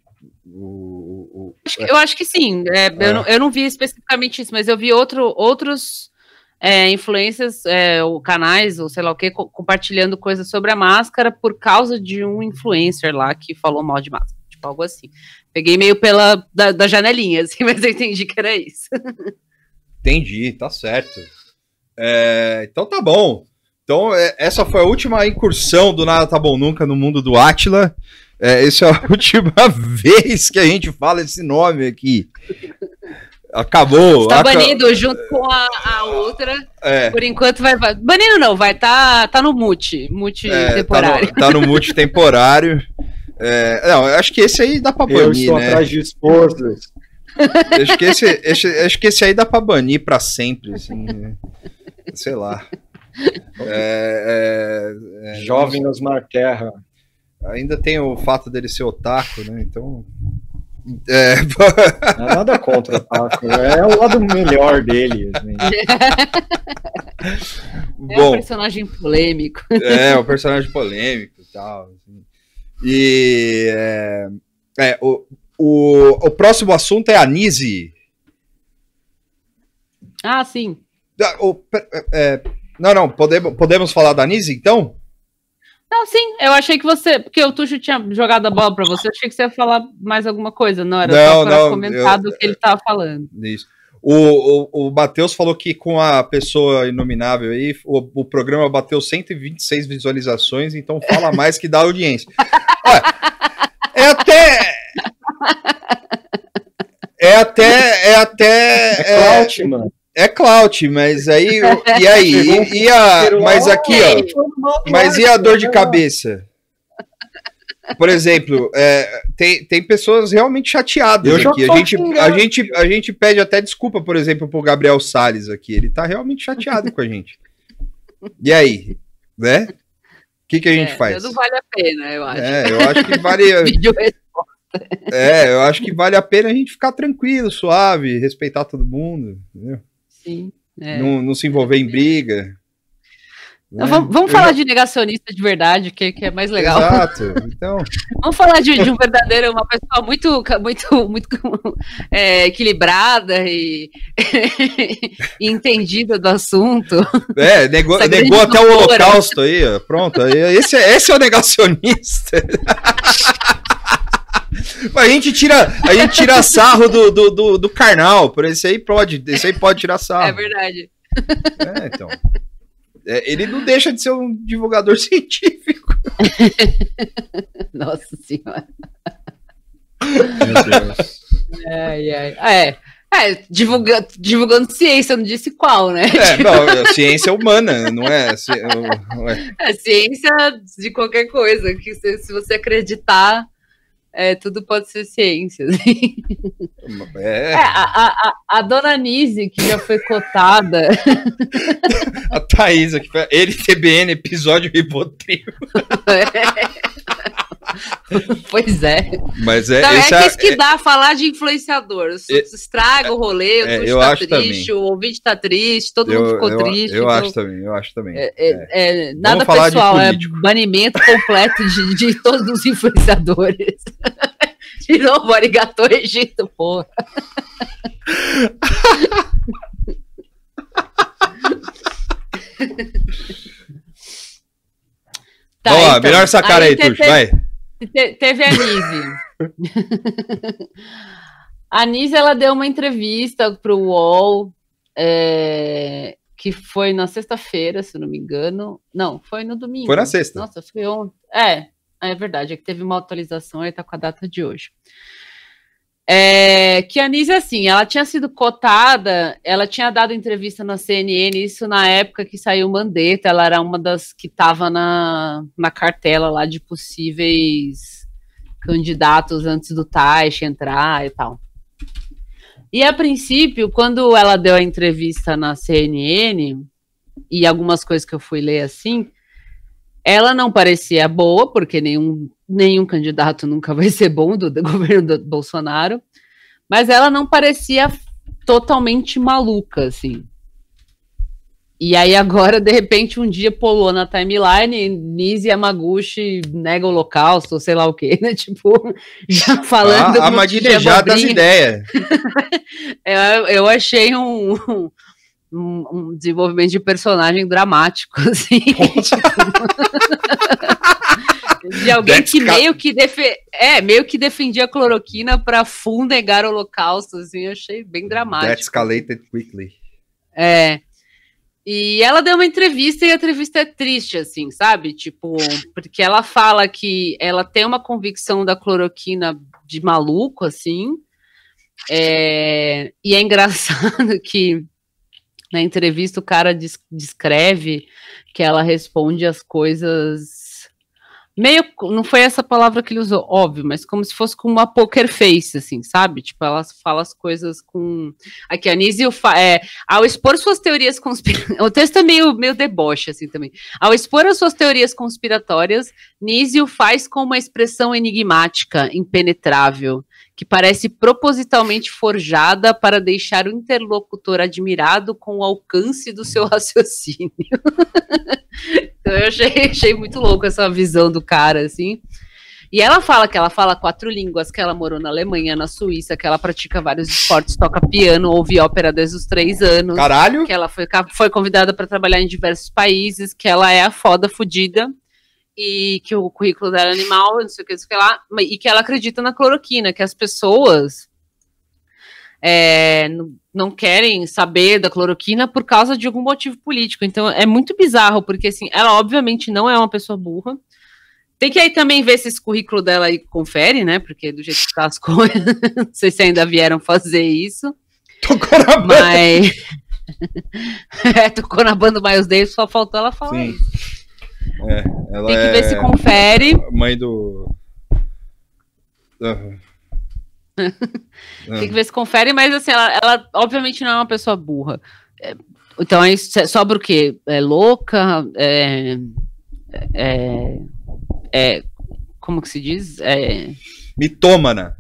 O, o- o- que- Eu acho que sim, é, É. Eu, não, eu não vi especificamente isso, mas eu vi outro, outros é, influencers, é, ou canais, ou sei lá o que, compartilhando coisas sobre a máscara por causa de um influencer lá que falou mal de máscara, tipo algo assim. Peguei meio pela da, da janelinha, [LAUGHS] assim, mas eu entendi que era isso. Entendi, tá certo. É, então tá bom. Então, é, essa foi a última incursão do Nada Tá Bom Nunca no mundo do Átila. É, essa é a [LAUGHS] última vez que a gente fala esse nome aqui. Acabou. Tá aca- banido junto com a, a outra. É, Por enquanto vai. vai- Banido não, vai tá, tá no mute. Mute é, tá, temporário. no, tá no mute temporário. [LAUGHS] É, não, eu acho que esse aí dá pra Eu banir, estou né? atrás de esposas. Acho que, esse, esse- acho que esse aí dá pra banir pra sempre, assim. né? Sei lá. É, é, é, Jovem Osmar Terra. Ainda tem o fato dele ser otaku, né? Então. É, Não é nada contra o Taco. É o lado melhor dele. assim. É um bom, personagem polêmico. é, o personagem polêmico e tal. assim. E. É, é, o, o, o próximo assunto é a Nise. Ah, sim. O- é, não, não, podemos, podemos falar da Nise então? Não, sim, eu achei que você. Porque o Tuxo tinha jogado a bola pra você, eu achei que você ia falar mais alguma coisa, não? Era Não, só não, comentar eu- do que ele tava falando. Isso. O, o, o Matheus falou que com a pessoa inominável aí, o, o programa bateu 126 visualizações, então fala mais que dá audiência. Olha, é até. É até. É até. É É, Clout, mano. é clout, mas aí. E aí? E, e a, mas aqui, ó. Mas e a dor de cabeça? Por exemplo, é, tem, tem pessoas realmente chateadas Eu já aqui. A gente, a, gente, a gente pede até desculpa, por exemplo, pro Gabriel Salles aqui. Ele tá realmente chateado com a gente. E aí? Né? que, que a gente É, faz? Não vale a pena, eu acho. É, eu acho que vale. [LAUGHS] É, eu acho que vale a pena a gente ficar tranquilo, suave, respeitar todo mundo, entendeu? sim. é. Não, não se envolver em briga. Né? Vamos vamos falar de negacionista de verdade, que, que é mais legal. Exato. Então, [LAUGHS] Vamos falar de, de um verdadeiro, uma pessoa muito, muito, muito é, equilibrada e, [LAUGHS] e entendida do assunto. é, negou, negou até o holocausto aí. Pronto. Esse, é- esse é o negacionista. [LAUGHS] A gente tira, a gente tira sarro do, do, do, do carnal, por esse aí pode, esse aí pode tirar sarro. É verdade. É, então. É, ele não deixa de ser um divulgador [LAUGHS] científico. [LAUGHS] Nossa senhora. Meu Deus. Ai, ai. É, é divulga, divulgando ciência, eu não disse qual, né? É, [LAUGHS] não, é ciência humana, não é? ci- não é- É ciência de qualquer coisa, que se, se você acreditar, é, tudo pode ser ciência. assim. [LAUGHS] É, É, a, a, a, dona Nise, que já foi cotada, [LAUGHS] a Thaís aqui, LTBN, episódio Ribotril. [LAUGHS] [LAUGHS] pois é. Mas é, Então, é que é- isso que dá falar de influenciador. É- estraga o rolê, o é, eu tá acho triste, também. o ouvinte tá triste, todo eu, mundo ficou eu, triste. eu então, acho também, eu acho também. é, é, é, nada pessoal, é banimento completo de, de todos os influenciadores. [LAUGHS] De novo, arigato Egito, porra. [LAUGHS] Tá, então, melhor essa cara aí, te- Tuxo, vai. Te- teve a Nise. [LAUGHS] a Nise, ela deu uma entrevista para o UOL, é, que foi na sexta-feira, se não me engano. Não, foi no domingo. Foi na sexta. Nossa, foi ontem. É, é verdade, é que teve uma atualização e tá com a data de hoje. É, que a Nise, assim, ela tinha sido cotada, ela tinha dado entrevista na CNN, isso na época que saiu o Mandetta, ela era uma das que estava na, na cartela lá de possíveis candidatos antes do Taish entrar e tal. E a princípio, quando ela deu a entrevista na CNN, e algumas coisas que eu fui ler assim, ela não parecia boa, porque nenhum, nenhum candidato nunca vai ser bom do, do [LAUGHS] governo do Bolsonaro, mas ela não parecia totalmente maluca, assim. E aí agora, de repente, um dia pulou na timeline, Nise Yamaguchi nega o holocausto, ou sei lá o quê, né? [LAUGHS] Tipo, já falando... a, a das ideias. Eu, eu achei um, um, um desenvolvimento de personagem dramático, [LAUGHS] assim. tipo, de alguém que meio que, defe é, meio que defendia a cloroquina para fundegar o holocausto, assim, eu achei bem That dramático. escalated quickly. É. E ela deu uma entrevista e a entrevista é triste, assim, sabe? Tipo, porque ela fala que ela tem uma convicção da cloroquina de maluco, assim. É, e é [LAUGHS] engraçado que na entrevista o cara des- descreve que ela responde as coisas meio, não foi essa palavra que ele usou, óbvio, mas como se fosse com uma poker face, assim, sabe? Tipo, ela fala as coisas com. Aqui, a fa... é, ao expor suas teorias conspiratórias. [LAUGHS] O texto é meio, meio deboche, assim, também. Ao expor as suas teorias conspiratórias, Nísio faz com uma expressão enigmática, impenetrável, que parece propositalmente forjada para deixar o interlocutor admirado com o alcance do seu [LAUGHS] raciocínio. então eu achei, achei muito louco essa visão do cara, assim. E ela fala que ela fala quatro línguas, que ela morou na Alemanha, na Suíça, que ela pratica vários esportes, toca piano, ouve ópera desde os três anos Caralho. que ela foi, foi convidada para trabalhar em diversos países, que ela é a foda fudida e que o currículo dela é animal, não sei o que, não sei o que lá, e que ela acredita na cloroquina, que as pessoas é, não querem saber da cloroquina por causa de algum motivo político. Então é muito bizarro, porque assim, ela obviamente não é uma pessoa burra. Tem que aí também ver se esse currículo dela aí confere, né? Porque do jeito que tá as [LAUGHS] coisas, não sei se ainda vieram fazer isso. Tocou na banda. Mas. [LAUGHS] é, tocou na banda Miles Davis, só faltou ela falar Sim. isso. É, ela Tem que é ver se confere. mãe do. Aham. [LAUGHS] Tem que ver se confere, mas assim, ela, ela obviamente não é uma pessoa burra. É, então aí so- sobra o quê? É louca, é, é, é, como que se diz? É, Mitômana.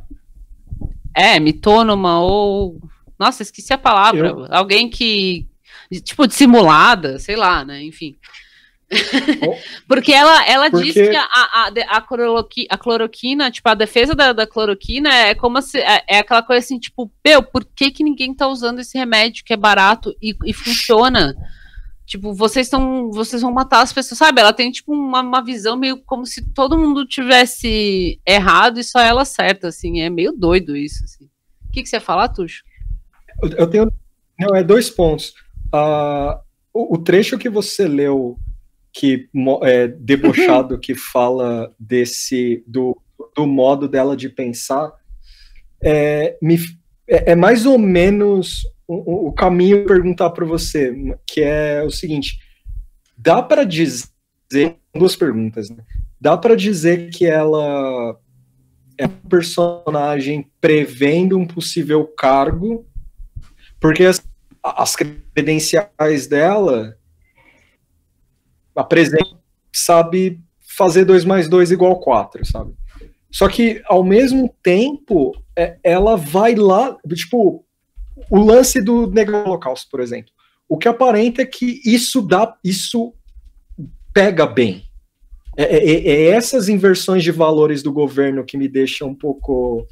é mitônoma ou. Nossa, esqueci a palavra. Eu- Alguém que. Tipo, dissimulada, sei lá, né? Enfim. Porque ela, ela Porque- diz que a, a, a, cloroqui- a cloroquina, tipo, a defesa da, da cloroquina é como se. É, é aquela coisa assim, tipo, meu, por que, que ninguém tá usando esse remédio que é barato e, e funciona? Tipo, vocês estão. Vocês vão matar as pessoas, sabe? Ela tem, tipo, uma, uma visão meio como se todo mundo tivesse errado e só ela certa, assim. É meio doido isso, assim. O que, que você ia falar, Tuxo? Eu- tenho. Não, é dois pontos. Ah, o, o trecho que você leu, que é debochado, que fala desse. do, do modo dela de pensar, é, me, é, é mais ou menos o, o- o caminho perguntar para você, que é o seguinte: dá para dizer. Duas perguntas, né? Dá para dizer que ela é um personagem prevendo um possível cargo porque as, as credenciais dela apresentam, sabe, fazer 2 mais 2 igual 4, sabe? Só que, ao mesmo tempo, é, ela vai lá, tipo, o lance do negro holocausto, por exemplo. O que aparenta é que isso dá, isso pega bem. É, é- é essas inversões de valores do governo que me deixam um pouco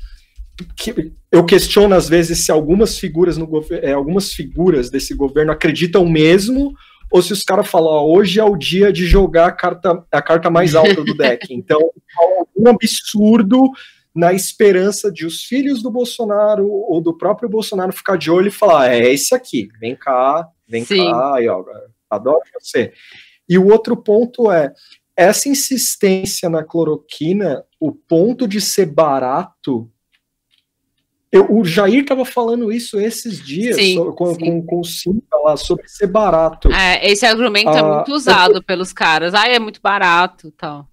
que eu questiono às vezes se algumas figuras no governo, algumas figuras desse governo acreditam mesmo ou se os caras falam, ó, hoje é o dia de jogar a carta, a carta mais alta do deck. [LAUGHS] Então, algum absurdo na esperança de os filhos do Bolsonaro ou do próprio Bolsonaro ficar de olho e falar, é esse aqui, vem cá, vem Sim. cá, aí, ó, adoro você. E o outro ponto é, essa insistência na cloroquina, o ponto de ser barato, eu- o Jair estava falando isso esses dias Sim, so- com, sim. com, com o Simba lá sobre ser barato. É, esse argumento é Ah, muito usado pelos caras. Ah, é muito barato tal.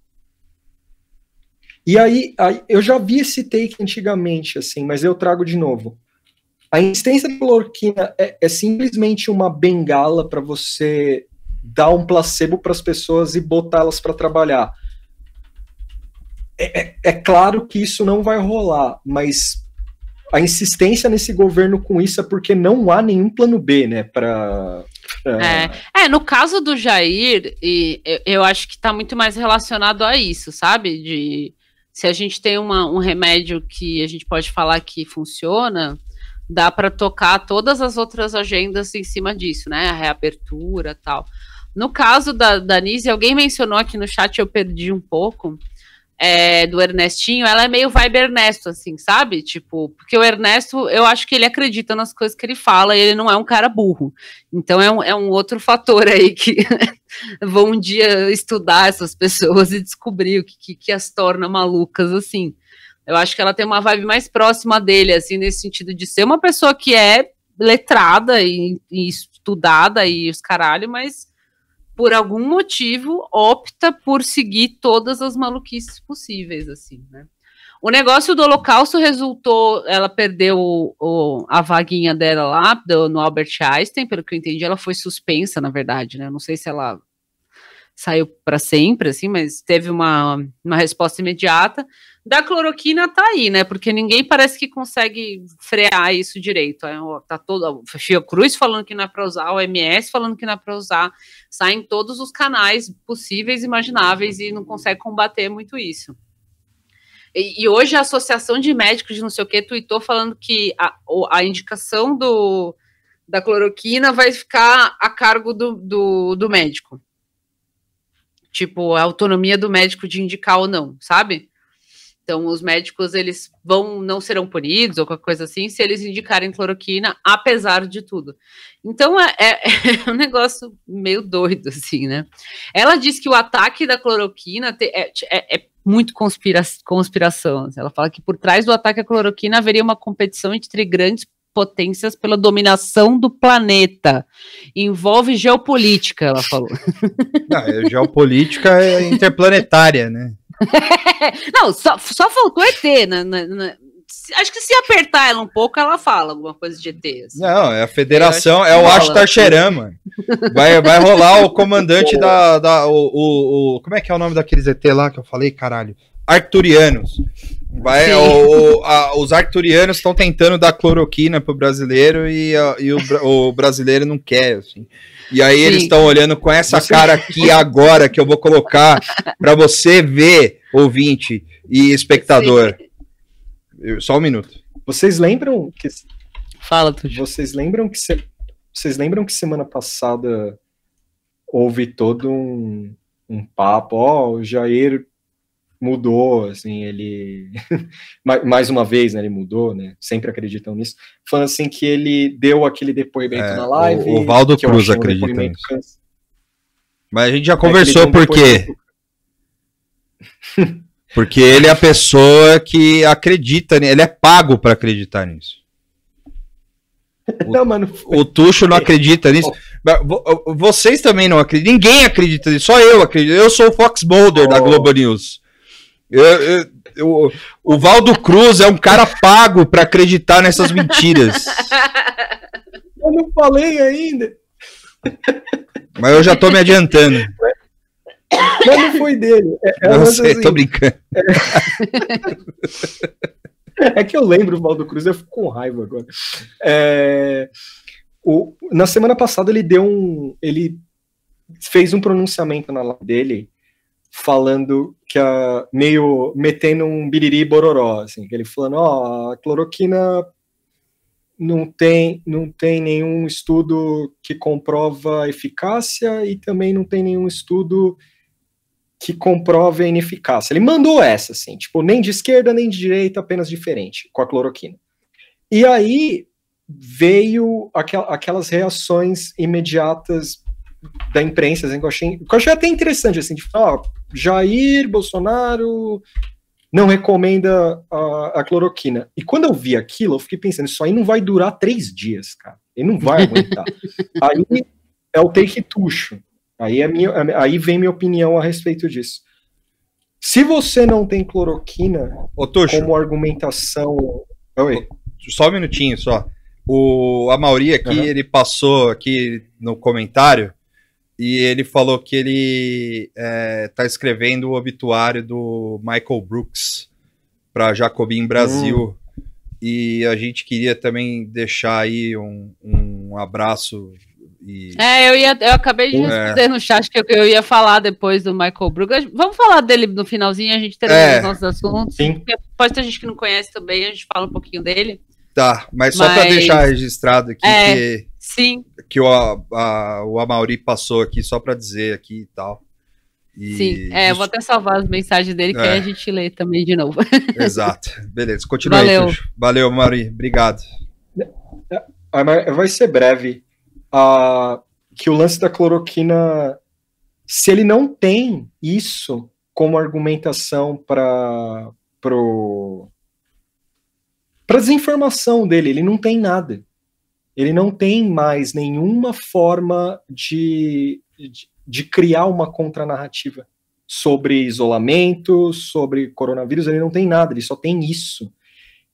E aí, aí, eu já vi esse take antigamente, assim, mas eu trago de novo. A insistência da cloroquina é, é simplesmente uma bengala para você dar um placebo para as pessoas e botá-las para trabalhar. É, é- é claro que isso não vai rolar, mas a insistência nesse governo com isso é porque não há nenhum plano B, né? Para É, no caso do Jair, e eu, acho que está muito mais relacionado a isso, sabe? De se a gente tem uma- um remédio que a gente pode falar que funciona, dá para tocar todas as outras agendas em cima disso, né? A reabertura tal. No caso da, da Nise, alguém mencionou aqui no chat, eu perdi um pouco, é, do Ernestinho, ela é meio vibe Ernesto, assim, sabe? Tipo, porque o Ernesto, eu acho que ele acredita nas coisas que ele fala e ele não é um cara burro. Então é um, é um outro fator aí que [LAUGHS] vão um dia estudar essas pessoas e descobrir o que, que, que as torna malucas assim. Eu acho que ela tem uma vibe mais próxima dele, assim, nesse sentido de ser uma pessoa que é letrada e, e estudada e os caralho, mas por algum motivo opta por seguir todas as maluquices possíveis, assim, né? O negócio do Holocausto resultou, ela perdeu o- o- a vaguinha dela lá do- no Albert Einstein, pelo que eu entendi, ela foi suspensa, na verdade, né? Não sei se ela saiu para sempre, assim, mas teve uma, uma resposta imediata. Da cloroquina tá aí, né? Porque ninguém parece que consegue frear isso direito. É, tá todo, a Fiocruz falando que não é para usar, o MS falando que não é para usar, sai em todos os canais possíveis imagináveis e não consegue combater muito isso. E, e hoje a Associação de Médicos de não sei o que tweetou falando que a, a indicação do, da cloroquina vai ficar a cargo do, do, do médico. Tipo, a autonomia do médico de indicar ou não, sabe? Então, os médicos, eles vão, não serão punidos ou qualquer coisa assim, se eles indicarem cloroquina, apesar de tudo. Então, é, é- [LAUGHS] é um negócio meio doido, assim, né? Ela diz que o ataque da cloroquina te- é, é- é muito conspira conspiração. Ela fala que por trás do ataque à cloroquina haveria uma competição entre grandes potências pela dominação do planeta. Envolve geopolítica, ela falou. [LAUGHS] Não, é, geopolítica é interplanetária, né? [LAUGHS] Não, só, só faltou ET na, na- na- se- acho que se apertar ela um pouco, ela fala alguma coisa de ET. assim. Não, é a federação, acho é o Sheran, mano. Vai, vai rolar o comandante da. da o, o, o- Como é que é o nome daqueles ET lá que eu falei, caralho? Arcturianos. Vai, Sim. o- a- os Arcturianos estão tentando dar cloroquina pro brasileiro e, a- e o, o brasileiro não quer, assim. E aí eles Sim. estão olhando com essa Você- cara aqui [LAUGHS] agora que eu vou colocar pra você ver, ouvinte e espectador. Eu- Só um minuto. Vocês lembram que Fala, Tuti. vocês lembram que se- vocês lembram que semana passada houve todo um, um papo, ó, o Jair mudou, assim, ele [LAUGHS] Ma- mais uma vez, né, ele mudou, né? Sempre acreditam nisso. Falando assim que ele deu aquele depoimento É, na live. o- o Valdo Cruz um acredita depoimento nisso. Mas a gente já É conversou deu um por quê? [LAUGHS] [LAUGHS] Porque ele é a pessoa que acredita, ele é pago pra acreditar nisso. Não, mano, O Tuxo não acredita nisso. Vocês também não acreditam. Ninguém acredita nisso. Só eu acredito. Eu sou o Fox Mulder da Oh. Globo News. Eu- eu- eu- o Valdo Cruz é um cara pago pra acreditar nessas mentiras. eu não falei ainda. Mas eu já tô me adiantando. Mas não foi dele. É, é, Eu mas, sei, assim, tô brincando. É que eu lembro o Valdo Cruz, eu fico com raiva agora. É, o- na semana passada ele deu um. Ele fez um pronunciamento na live dele falando que meio metendo um biriri bororó, assim, ele falando, ó, a cloroquina não tem, não tem nenhum estudo que comprova eficácia e também não tem nenhum estudo que comprove a ineficácia. Ele mandou essa, assim, tipo, nem de esquerda nem de direita, apenas diferente, com a cloroquina. E aí veio aquel, aquelas reações imediatas da imprensa, assim, que eu achei, que eu achei até interessante, assim, de falar, ó, Jair Bolsonaro não recomenda a, a cloroquina. E quando eu vi aquilo, eu fiquei pensando, isso aí não vai durar três dias, cara. Ele não vai aguentar. [LAUGHS] aí é o take tucho. Aí, é minha, aí vem minha opinião a respeito disso. Se você não tem cloroquina Ô, Tuxo, como argumentação. Oi. só um minutinho só. O Amauri aqui, Aham. ele passou aqui no comentário e ele falou que ele é, tá escrevendo o obituário do Michael Brooks para Jacobin Brasil. E a gente queria também deixar aí um, um abraço e É, eu, ia, eu acabei de É. responder no chat que eu, eu ia falar depois do Michael Brooks. Vamos falar dele no finalzinho, a gente termina É. os nossos assuntos. Sim. Porque Pode ter gente que não conhece também, a gente fala um pouquinho dele. tá, mas só para Mas- deixar registrado aqui É. que, Sim, que o, a, o Amauri passou aqui só para dizer aqui e tal. E- sim. É, eu vou até salvar as mensagens dele, que É. aí a gente lê também de novo. [LAUGHS] Exato. Beleza, continua aí. Valeu. Tuxo. Valeu, Amauri. Obrigado. Mas Vai ser breve. Ah, que o lance da cloroquina, se ele não tem isso como argumentação para pro para desinformação dele, ele não tem nada. Ele não tem mais nenhuma forma de, de, de criar uma contranarrativa sobre isolamento, sobre coronavírus, ele não tem nada, ele só tem isso.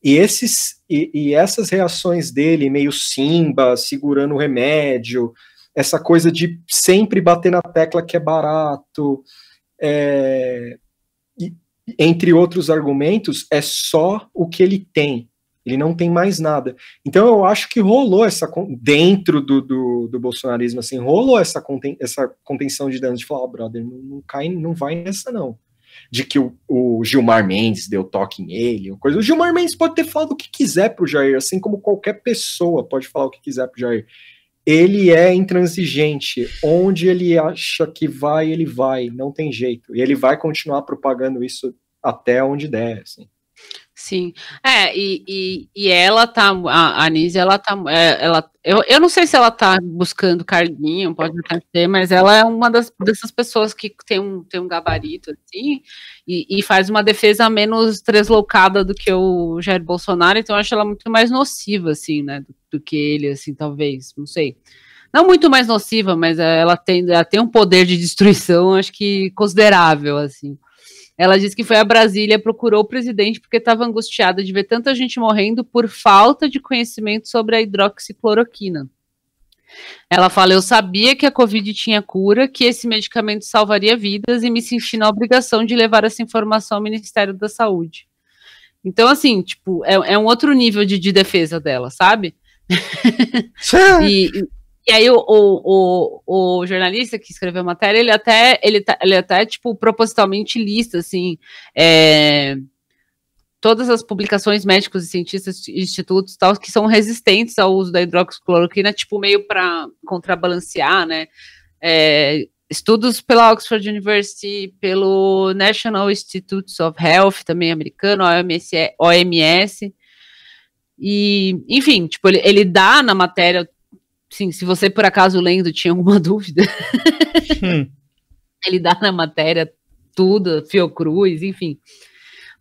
E, esses, e, e essas reações dele, meio simba, segurando o remédio, essa coisa de sempre bater na tecla que é barato, é, e, entre outros argumentos, é só o que ele tem. Ele não tem mais nada. Então eu acho que rolou essa dentro do, do, do bolsonarismo, assim, rolou essa, conten, essa contenção de danos de falar, oh, brother, não, não cai, não vai nessa não de que o, o, Gilmar Mendes deu toque nele, coisa. O Gilmar Mendes pode ter falado o que quiser pro Jair, assim como qualquer pessoa pode falar o que quiser pro Jair. Ele é intransigente. Onde ele acha que vai, ele vai. Não tem jeito. E ele vai continuar propagando isso até onde der, assim. Sim, é, e, e, e ela tá, a, a Anísia, ela tá, é, ela, eu, eu não sei se ela tá buscando carguinho, pode até ser, mas ela é uma das, dessas pessoas que tem um, tem um gabarito, assim, e, e faz uma defesa menos deslocada do que o Jair Bolsonaro, então eu acho ela muito mais nociva, assim, né, do, do que ele, assim, talvez, não sei. Não muito mais nociva, mas ela tem, ela tem um poder de destruição, acho que considerável, assim. Ela disse que foi a Brasília, procurou o presidente porque estava angustiada de ver tanta gente morrendo por falta de conhecimento sobre a hidroxicloroquina. Ela fala: Eu sabia que a Covid tinha cura, que esse medicamento salvaria vidas e me senti na obrigação de levar essa informação ao Ministério da Saúde. Então, assim, tipo, é, é um outro nível de, de defesa dela, sabe? [LAUGHS] e, e- aí o, o, o, o jornalista que escreveu a matéria, ele até, ele, tá- ele até, tipo, propositalmente lista, assim, é, todas as publicações médicos e cientistas, institutos tal, que são resistentes ao uso da hidroxicloroquina, tipo, meio para contrabalancear, né? É, estudos pela Oxford University, pelo National Institutes of Health, também americano, OMS, OMS e, enfim, tipo, ele, ele dá na matéria, sim, se você por acaso lendo tinha alguma [LAUGHS] dúvida, Hum. ele dá na matéria tudo, Fiocruz, enfim.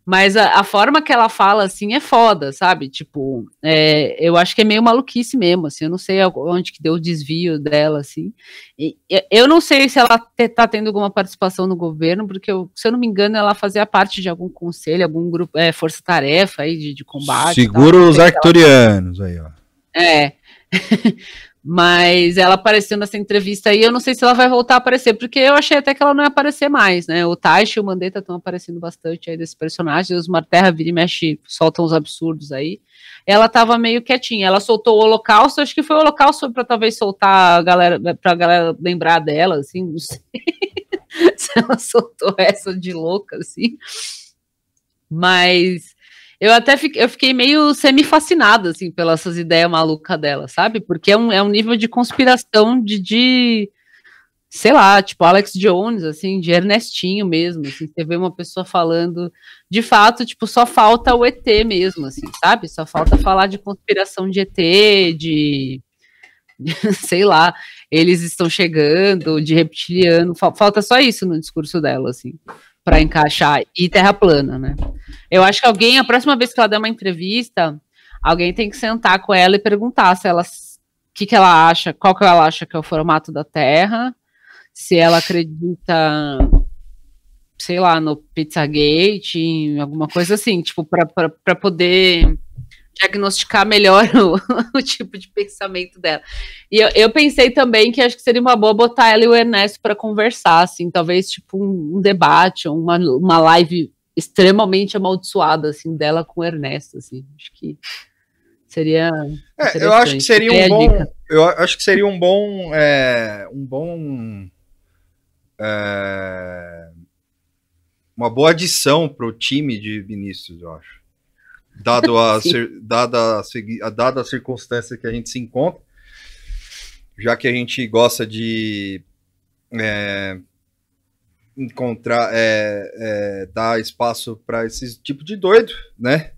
Mas a, a forma que ela fala, assim, é foda, sabe? Tipo, é, eu acho que é meio maluquice mesmo, assim, eu não sei onde que deu o desvio dela, assim. E, eu não sei se ela te, tá tendo alguma participação no governo, porque, eu, se eu não me engano, ela fazia parte de algum conselho, algum grupo, é, força-tarefa aí de, de combate. Segura os se ela- arcturianos aí, ó. é. [LAUGHS] Mas ela apareceu nessa entrevista aí, eu não sei se ela vai voltar a aparecer, porque eu achei até que ela não ia aparecer mais, né? O Taishi e o Mandetta estão aparecendo bastante aí desses personagens, os Marterra vira e mexe, soltam uns absurdos aí. Ela tava meio quietinha, ela soltou o Holocausto, acho que foi o Holocausto para talvez soltar a galera, pra galera lembrar dela, assim, não sei [LAUGHS] se ela soltou essa de louca, assim. Mas eu até fiquei, eu fiquei meio semi-fascinada, assim, pelas essas ideias malucas dela, sabe? Porque é um, é um nível de conspiração de, de, sei lá, tipo Alex Jones, assim, de Ernestinho mesmo, assim, você vê uma pessoa falando, de fato, tipo, só falta o ET mesmo, assim, sabe? Só falta falar de conspiração de ET, de, [LAUGHS] sei lá, eles estão chegando, de reptiliano, fa- falta só isso no discurso dela, assim, para encaixar, e terra plana, né? Eu acho que alguém, a próxima vez que ela der uma entrevista, alguém tem que sentar com ela e perguntar se ela, o que, que ela acha, qual que ela acha que é o formato da Terra, se ela acredita, sei lá, no Pizzagate, em alguma coisa assim, tipo, para poder diagnosticar melhor [LAUGHS] o, o tipo de pensamento dela. E eu, eu pensei também que acho que seria uma boa botar ela e o Ernesto para conversar, assim, talvez tipo um, um debate, uma, uma live extremamente amaldiçoada, assim, dela com o Ernesto, assim, acho que seria É, eu acho que seria um bom. dica. Eu acho que seria um bom. é, um bom. é, uma boa adição para o time de Vinícius, eu acho. Dado a, [LAUGHS] dada, a, dada a circunstância que a gente se encontra, já que a gente gosta de é, encontrar, é, é, dar espaço para esse tipo de doido, né?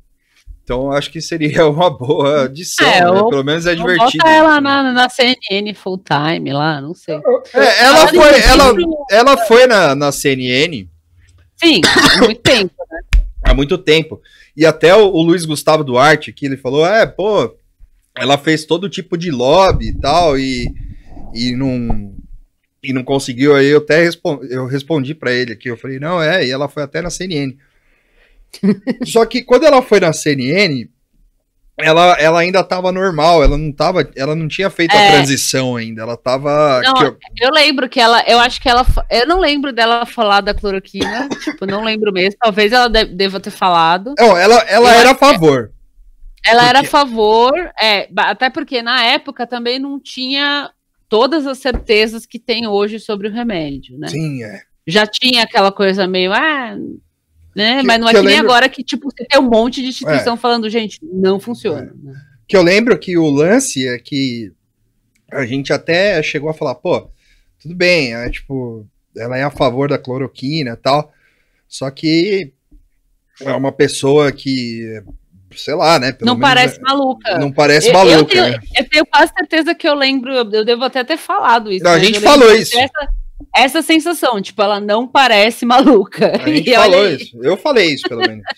Então eu acho que seria [LAUGHS] uma boa adição, É, né? ou- pelo menos é divertido. Bota ela na, na CNN full time lá, não sei. É, ela Ela foi, ela, ela foi na, na CNN Sim, há muito tempo. Há muito tempo. E até o, o Luiz Gustavo Duarte aqui, ele falou, é, pô, ela fez todo tipo de lobby e tal, e, e não e não conseguiu, aí eu até respon- eu respondi pra ele aqui, eu falei, não, é, e ela foi até na CNN. [LAUGHS] Só que quando ela foi na CNN, ela, ela ainda tava normal, ela não tava, ela não tinha feito a É. transição ainda, ela tava... Não, que eu- Eu lembro que ela, eu acho que ela, eu não lembro dela falar da cloroquina, [LAUGHS] tipo, não lembro mesmo. Talvez ela de- deva ter falado. Não, ela, ela Eu era a que- favor. Ela era a Porque- favor, é, até porque na época também não tinha todas as certezas que tem hoje sobre o remédio, né? Sim, é. Já tinha aquela coisa meio, ah, né? Que- Mas não é que que, eu nem lembro- agora que, tipo, você tem um monte de instituição falando, gente, não funciona. né? Que eu lembro que o lance é que a gente até chegou a falar, pô, tudo bem, é, tipo, ela é a favor da cloroquina e tal, só que é uma pessoa que, sei lá, né? Não parece é- maluca. Não parece Eu- eu maluca. tenho- né? Eu tenho quase certeza que eu lembro, eu eu devo até ter falado isso. Não, a gente eu falou isso. Essa, essa sensação, tipo, ela não parece maluca. A gente [LAUGHS] E falou isso. Eu falei isso, pelo menos. [LAUGHS]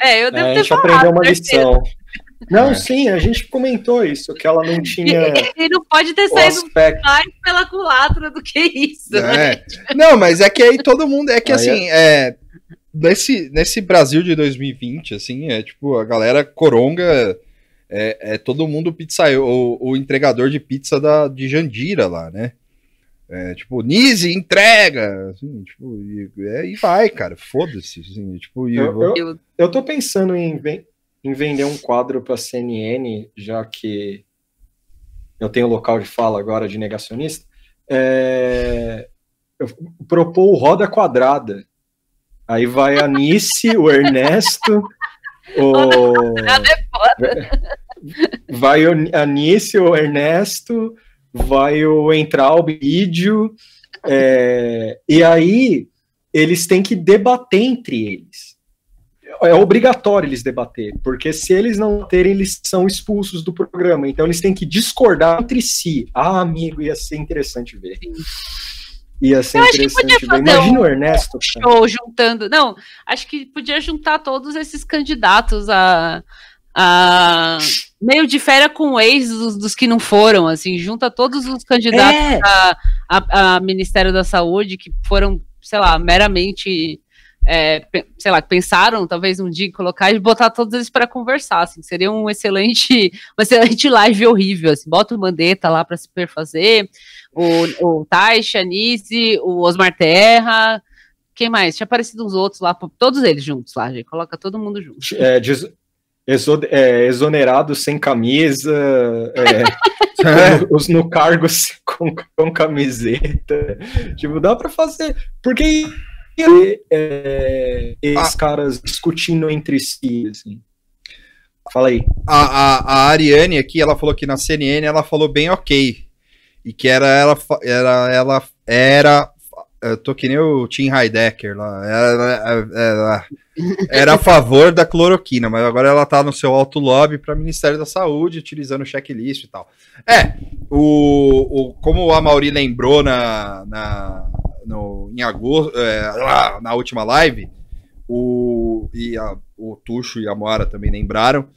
É, eu É, devo a ter gente falado. aprendeu uma certeza. lição. Não, É. sim, a gente comentou isso, que ela não tinha [LAUGHS] E não pode ter saído aspecto. mais pela culatra do que isso, né? É. Não, mas é que aí todo mundo. É que Aí assim, é, nesse, nesse Brasil de 2020, assim, é tipo, a galera coronga é, é todo mundo pizza, o, o entregador de pizza da, de Jandira lá, né? É, tipo, Nise, entrega! Assim, tipo, e, é, e vai, cara, foda-se. Assim, tipo, Eu, eu- eu, eu tô pensando em, ven- em vender um quadro pra CNN, já que eu tenho local de fala agora de negacionista. É, eu propor o Roda Quadrada. Aí vai a Nice, o Ernesto, o. [LAUGHS] É foda. Vai a Nice, o Ernesto, vai o Entral, o vídeo, é, e aí eles têm que debater entre eles. É obrigatório eles debater, porque se eles não terem, eles são expulsos do programa. Então eles têm que discordar entre si. Ah, amigo, ia ser interessante ver. Ia ser Eu acho que interessante podia ver. Imagina um o Ernesto. cara. show juntando. Não, acho que podia juntar todos esses candidatos a. a meio de férias com o ex dos, dos que não foram, assim, junta todos os candidatos É. a, a, a Ministério da Saúde que foram, sei lá, meramente. é, sei lá, pensaram talvez um dia em colocar e botar todos eles para conversar, assim, seria um excelente, [LAUGHS] uma excelente live horrível, assim, bota o Mandetta lá para se perfazer, o, o Taixa, Nise, o Osmar Terra, quem mais? Tinha aparecido uns outros lá, todos eles juntos lá, gente. Coloca todo mundo junto. É, des- exo- é, exonerado sem camisa, é, [LAUGHS] os no cargo [LAUGHS] com, com camiseta. Tipo, dá pra fazer. Porque é, esses caras discutindo entre si, assim. Fala aí. a, a, a Ariane aqui, ela falou que na CNN ela falou bem ok. E que era ela, era, ela era. Eu tô que nem o Tim Heidecker lá. Era, era, era a favor da cloroquina, mas agora ela tá no seu alto lobby para Ministério da Saúde, utilizando o checklist e tal. É, o, o, como o Amauri lembrou na, na, no, em agosto, é, lá, na última live, o, e a- o Tuxo e a Moara também lembraram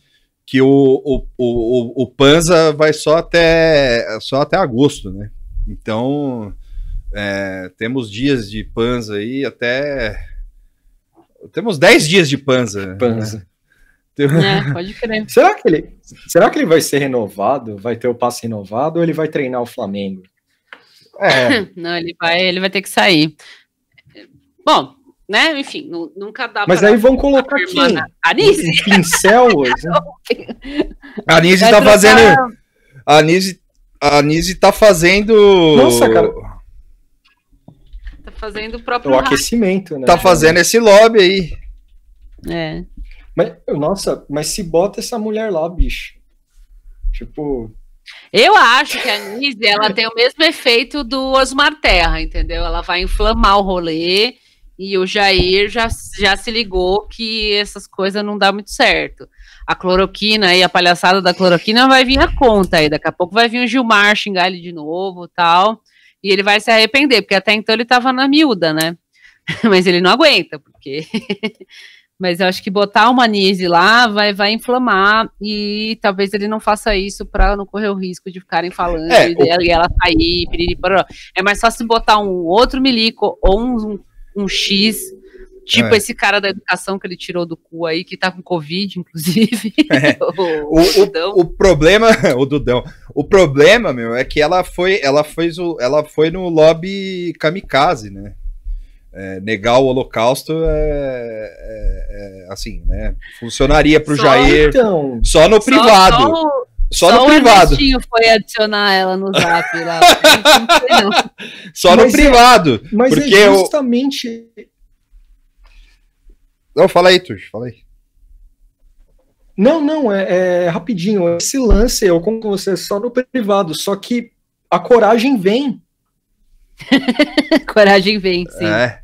que o, o, o, o- o Panza vai só até, só até agosto, né? Então, é, temos dias de Panza aí até. Temos 10 dias de Panza. né? Panza. É, pode crer. [LAUGHS] Será que ele, será que ele vai ser renovado? Vai ter o passe renovado ou ele vai treinar o Flamengo? É, [LAUGHS] Não, ele vai, ele vai ter que sair. Bom, né? Enfim, nu- nunca dá Mas pra aí vão colocar nada. Anice? Um pincel? [LAUGHS] assim? a Nise Vai tá trocar- fazendo. A Nise, a Nise tá fazendo. Nossa, cara. Fazendo o O próprio rádio, aquecimento, né? Tá fazendo esse lobby aí. é. Mas, nossa, mas se bota essa mulher lá, bicho. Tipo, Eu acho que a Nise, ela tem o mesmo efeito do Osmar Terra, entendeu? Ela vai inflamar o rolê e o Jair já, já se ligou que essas coisas não dá muito certo. A cloroquina e a palhaçada da cloroquina vai vir a conta aí. Daqui a pouco vai vir o Gilmar xingar ele de novo tal. E ele vai se arrepender, porque até então ele tava na miúda, né? [LAUGHS] Mas ele não aguenta, porque. [LAUGHS] Mas eu acho que botar uma Nise lá vai, vai inflamar e talvez ele não faça isso para não correr o risco de ficarem falando É, e, o- dela- e ela sair, piriri. É mais fácil botar um outro milico ou um, um X, tipo É. esse cara da educação que ele tirou do cu aí, que tá com Covid, inclusive. [LAUGHS] [LAUGHS] O, o, Dudão. o problema, [LAUGHS] o Dudão, o problema, meu, é que ela foi, ela fez o, ela foi no lobby kamikaze, né? É, negar o holocausto é, é- é, assim, né? Funcionaria pro Só Jair então, só no Só- privado, Só, o- só, só no o privado, Ernestinho foi adicionar ela no zap lá. Não sei não. só no Mas é- privado. mas Porque é o- justamente. Não, fala aí, Tuxo, fala aí. Não, não, é, é rapidinho. Esse lance, eu conto com você só no privado, só que a coragem vem. [LAUGHS] Coragem vem, sim. É.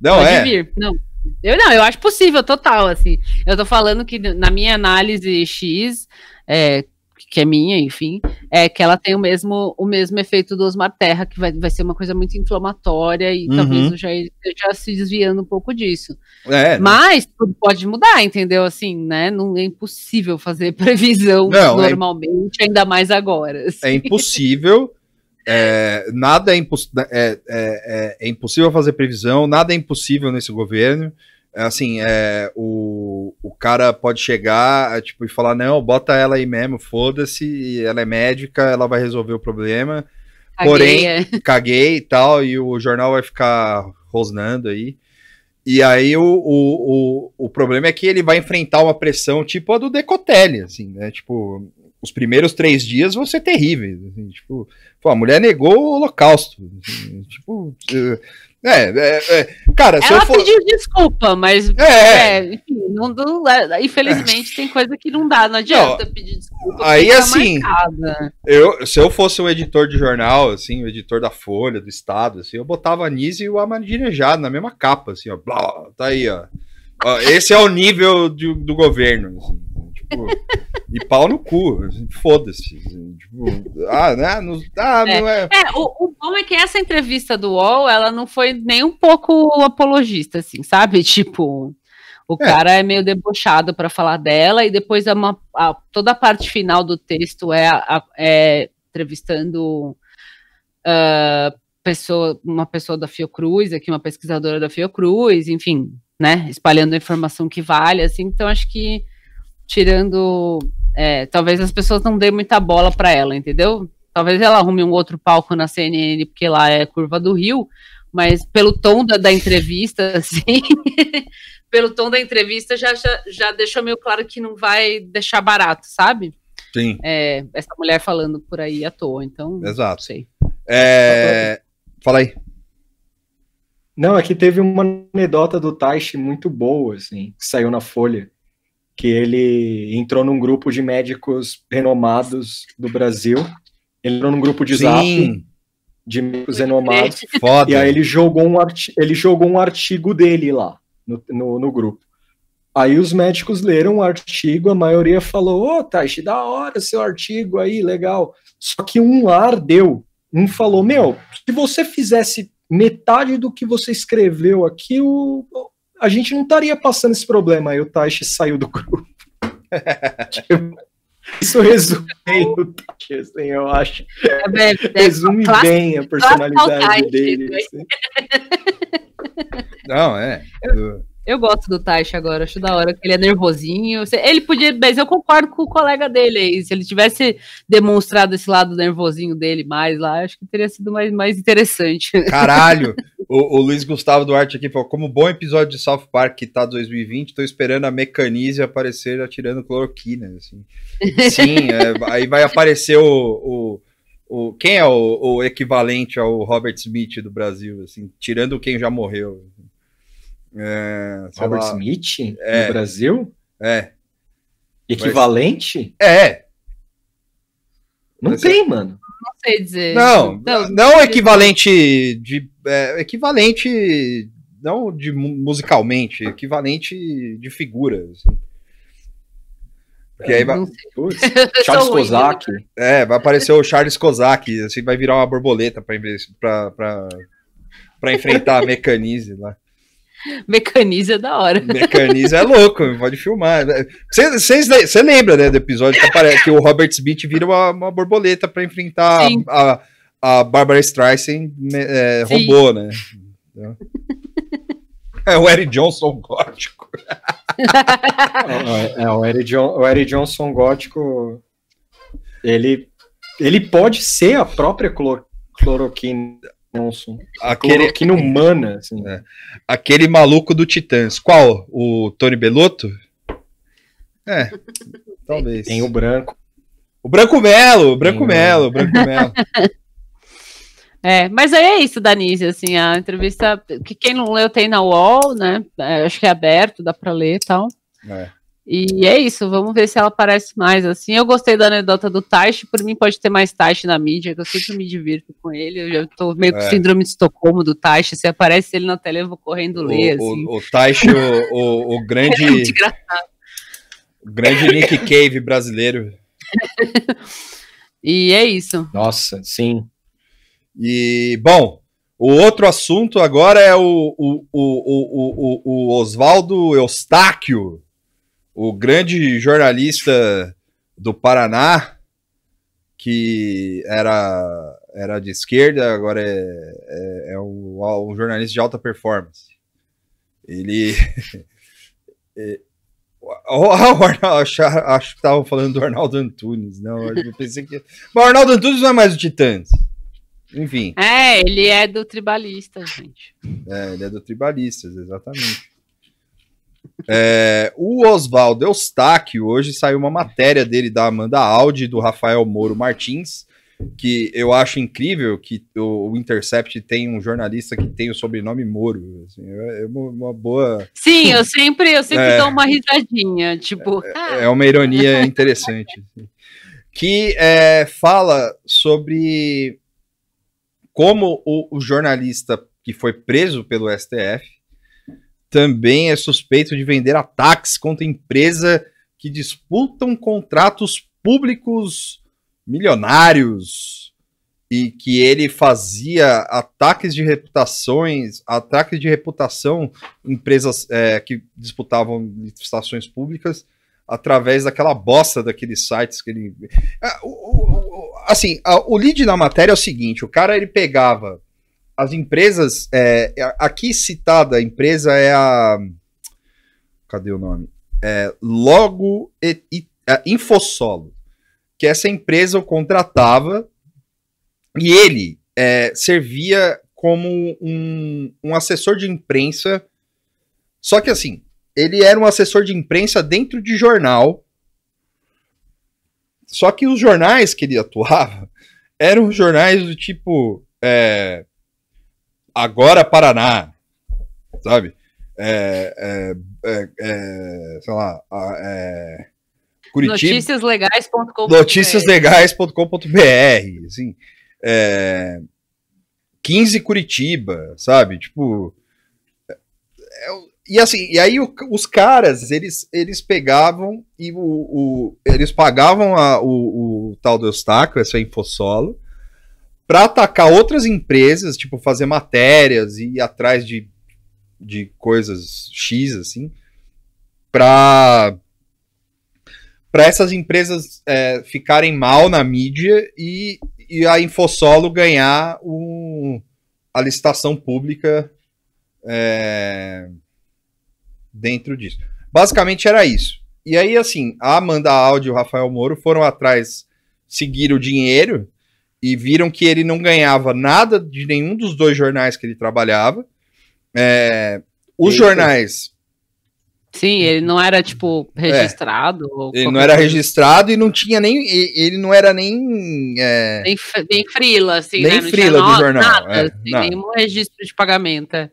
Não, Pode é. vir. Não. Eu não, eu acho possível, total, assim. Eu tô falando que na minha análise X, é, que é minha, enfim, é que ela tem o mesmo, o mesmo efeito do Osmar Terra, que vai, vai ser uma coisa muito inflamatória e Uhum. talvez o Jair esteja se desviando um pouco disso. É, Mas tudo pode mudar, entendeu? Assim, né? Não é impossível fazer [LAUGHS] previsão Não, é- normalmente, ainda mais agora. assim. é impossível. é, nada é, imposs- é, é- é- é impossível fazer previsão, nada é impossível nesse governo. é assim, é, o, o cara pode chegar tipo, e falar, não, bota ela aí mesmo, foda-se, ela é médica, ela vai resolver o problema. Caguei, Porém, é. [LAUGHS] caguei e tal, e o jornal vai ficar rosnando aí. E aí o, o, o, o problema é que ele vai enfrentar uma pressão tipo a do Decotelli, assim, né? Tipo, os primeiros três dias vão ser terríveis. assim, tipo, pô, a mulher negou o holocausto. assim, tipo, é, é, é, cara, se Ela eu for... pediu desculpa, mas É. é, enfim, não, não- é, infelizmente tem coisa que não dá, não adianta pedir desculpa. aí, assim. Eu, se eu fosse um editor de jornal, assim, o editor da Folha, do Estado, assim, eu botava a Nise e o Amadinejado na mesma capa, assim, ó, blá, tá aí, ó. Ó, esse é o nível de- do governo, assim, tipo, e pau no cu, foda-se, tipo, ah, né, não, ah, É. não é, É, o, o bom é que essa entrevista do UOL, ela não foi nem um pouco apologista, assim, sabe? [LAUGHS] Tipo, o É. cara é meio debochado para falar dela, e depois é uma, a- toda a parte final do texto é, a- é entrevistando ah, pessoa, uma pessoa da Fiocruz, aqui uma pesquisadora da Fiocruz, enfim, né? Espalhando a informação que vale, assim, então acho que tirando. é, talvez as pessoas não dêem muita bola para ela, entendeu? Talvez ela arrume um outro palco na CNN, porque lá é curva do Rio, mas pelo tom da, da entrevista, [LAUGHS] assim, pelo tom da entrevista já, já, já deixou meio claro que não vai deixar barato, sabe? sim, É, essa mulher falando por aí à toa, então. Não exato. sei. É, fala aí. Não, aqui teve uma anedota do Taishi muito boa, assim, que saiu na Folha, que ele entrou num grupo de médicos renomados do Brasil, ele entrou num grupo de zap Sim, de médicos renomados, [LAUGHS] foda. e aí ele jogou um, arti ele jogou um artigo dele lá, no, no, no grupo. Aí os médicos leram o artigo, a maioria falou, ô, Taishi, da hora seu artigo aí, legal. Só que um lá ardeu. Um falou, meu, se você fizesse metade do que você escreveu aqui, o, a gente não estaria passando esse problema. Aí o Taishi saiu do grupo. Tipo, [LAUGHS] Isso resume bem o Taishi, assim, eu acho. É, é, Resume bem a personalidade dele. né? assim. [LAUGHS] Não, é. eu- Eu gosto do Taish agora, acho da hora que ele é nervosinho. Ele podia, mas eu concordo com o colega dele aí. Se ele tivesse demonstrado esse lado nervosinho dele mais lá, acho que teria sido mais, mais interessante. [LAUGHS] Caralho! O, o Luiz Gustavo Duarte aqui falou: como bom episódio de South Park que tá 2020, tô esperando a Mecanize aparecer atirando cloroquina. Assim. Sim, [LAUGHS] é, aí vai aparecer o. o, o quem é o, o equivalente ao Robert Smith do Brasil, assim, tirando quem já morreu. É, Robert lá. Smith É. no Brasil? É, Equivalente? é. Não Mas é- tem, mano. Não sei dizer. Não, não, equivalente de. é, equivalente. Não de mu- musicalmente, equivalente de figura. assim. Porque aí vai, Não. Putz, [LAUGHS] Charles ruim, Kozak. é, vai aparecer o Charles Kozak, assim, vai virar uma borboleta pra, inve- pra, pra, pra enfrentar a [LAUGHS] Mecanize lá. [LAUGHS] Mecaniza é da hora. Mecanize é louco, pode filmar. Você lembra, né, do episódio que, apare- que o Robert Smith vira uma, uma borboleta pra enfrentar Sim. a, a, a Barbara Streisand me- é, robô, né? É o Eric Johnson gótico. [LAUGHS] É, o, Eric John- o Eric Johnson gótico, ele, ele pode ser a própria clor, cloroquina Johnson. Aquele, Cloroquina humana, assim. É. aquele maluco do Titãs. Qual? O Tony Belotto? É, [LAUGHS] talvez. Tem o branco. O Branco Melo, o Branco Tem Melo, o Branco Melo. [LAUGHS] É, mas aí é isso, Danise, assim, a entrevista, que quem não leu tem na UOL, né, é, acho que é aberto, dá pra ler e tal, É. e é isso, vamos ver se ela aparece mais, assim, eu gostei da anedota do Taish, por mim pode ter mais Taish na mídia, que eu sempre me divirto com ele, eu já tô meio com É. síndrome de Estocolmo do Taish, se aparece ele na tela eu vou correndo ler, O, assim, o, o Taishi, o, o, o [LAUGHS] é grande, muito engraçado. o grande Nick Cave brasileiro. E é isso, Nossa, sim. E, bom, o outro assunto agora é o, o, o, o, o, o Oswaldo Eustáquio, o grande jornalista do Paraná, que era, era de esquerda, agora é, é, é um, um jornalista de alta performance. Ele. [LAUGHS] é, acho, acho que estavam falando do Arnaldo Antunes, não. Eu [LAUGHS] pensei que. Mas o Arnaldo Antunes não é mais o Titãs. Enfim, É, ele é do tribalista, gente. é, ele é do Tribalistas, exatamente. É, o Oswaldo Eustáquio, hoje saiu uma matéria dele da Amanda Audi e do Rafael Moro Martins, que eu acho incrível que o, Intercept tem um jornalista que tem o sobrenome Moro. assim, é é uma, boa. Sim, eu sempre, eu sempre É. dou uma risadinha, tipo, ah, É uma ironia interessante. [LAUGHS] assim. Que é, fala sobre como o, o jornalista que foi preso pelo STF também é suspeito de vender ataques contra empresa que disputam contratos públicos milionários e que ele fazia ataques de reputações, ataques de reputação em empresas é, que disputavam licitações públicas através daquela bosta daqueles sites que ele. O- Assim, o lead na matéria é o seguinte: o cara ele pegava as empresas. é, a- aqui citada a empresa é a. Cadê o nome? É Logo e, e- a Infosolo. Que essa empresa o contratava e ele é, servia como um, um assessor de imprensa. Só que assim, ele era um assessor de imprensa dentro de jornal. Só que os jornais que ele atuava [LAUGHS] eram jornais do tipo é, Agora Paraná, sabe? É, é, é, é, sei lá, é, Curitiba, noticiaslegais.com. noticiaslegais.com.br, assim, é, 15 Curitiba, sabe? Tipo, é e assim, e aí o- os caras, eles, eles pegavam e o, o- eles pagavam a- o, o tal do Eustáquio, essa Infosolo, para atacar outras empresas, tipo, fazer matérias e ir atrás de, de coisas X, assim, para essas empresas é, ficarem mal na mídia e, e a Infosolo ganhar o, a licitação pública é, dentro disso. Basicamente era isso. E aí, assim, a Amanda Aldi e o Rafael Moro foram atrás, seguir o dinheiro e viram que ele não ganhava nada de nenhum dos dois jornais que ele trabalhava. É, os Eita. jornais Sim, ele não era, tipo, registrado. ou Ele não era coisa. registrado e não tinha nem. Ele não era nem. é, Nem, nem frila, assim, Nem né? Frila do jornal, Nada, é, assim, nada. nenhum registro de pagamento. é.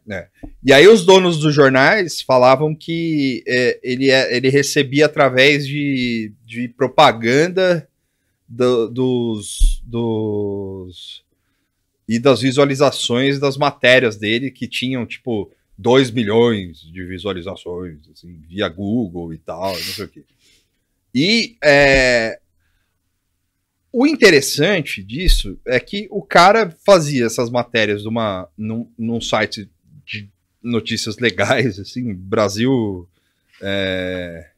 E aí os donos dos jornais falavam que é, ele, é- ele recebia através de, de propaganda do- dos, dos. e das visualizações das matérias dele, que tinham, tipo, 2 milhões de visualizações, assim, via Google e tal, não sei o quê. E é, o interessante disso é que o cara fazia essas matérias numa, num, num site de notícias legais, assim, Brasil. É,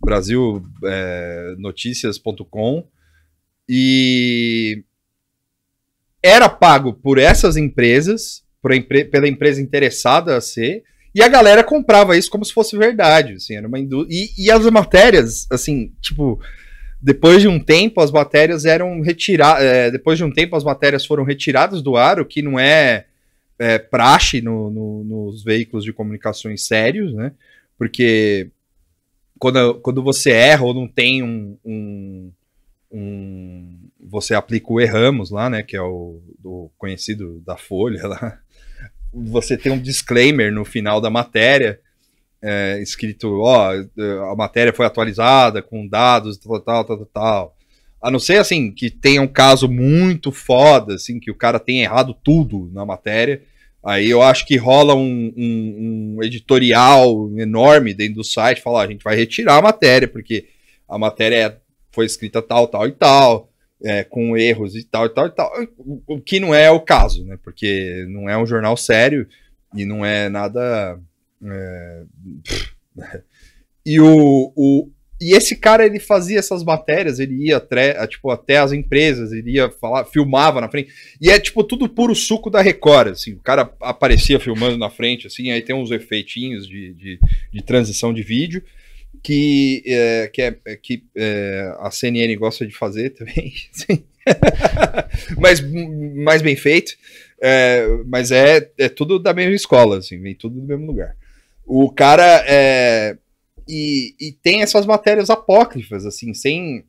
Brasil é, Noticias.com e era pago por essas empresas, por empre- pela empresa interessada a ser, e a galera comprava isso como se fosse verdade, assim, era uma e, e as matérias, assim, tipo, depois de um tempo as matérias eram retiradas, depois de um tempo as matérias foram retiradas do ar, o que não é, é, praxe no- no- nos veículos de comunicações sérios, né, porque quando, quando você erra ou não tem um, um, um- você aplica o erramos lá, né, que é o do conhecido da Folha lá, você tem um disclaimer no final da matéria, é, escrito, ó, a matéria foi atualizada com dados, tal, tal, tal, tal, tal. A não ser, assim, que tenha um caso muito foda, assim, que o cara tenha errado tudo na matéria, aí eu acho que rola um, um- um editorial enorme dentro do site, falar, a gente vai retirar a matéria, porque a matéria é- foi escrita tal, tal e tal, é, com erros e tal e tal e tal, o- que não é o caso, né, porque não é um jornal sério e não é nada... é, e o, o, E esse cara, ele fazia essas matérias, ele ia até, tipo, até as empresas, ele ia falar, filmava na frente. E é, tipo, tudo puro suco da Record, assim. O cara aparecia filmando na frente, assim, aí tem uns efeitinhos de, de, de transição de vídeo que, é, que, é, é, que é, a CNN gosta de fazer também, [LAUGHS] mas mais bem feito. É, mas é, é tudo da mesma escola, assim, vem tudo do mesmo lugar. O cara é, e, e tem essas matérias apócrifas, assim, sem,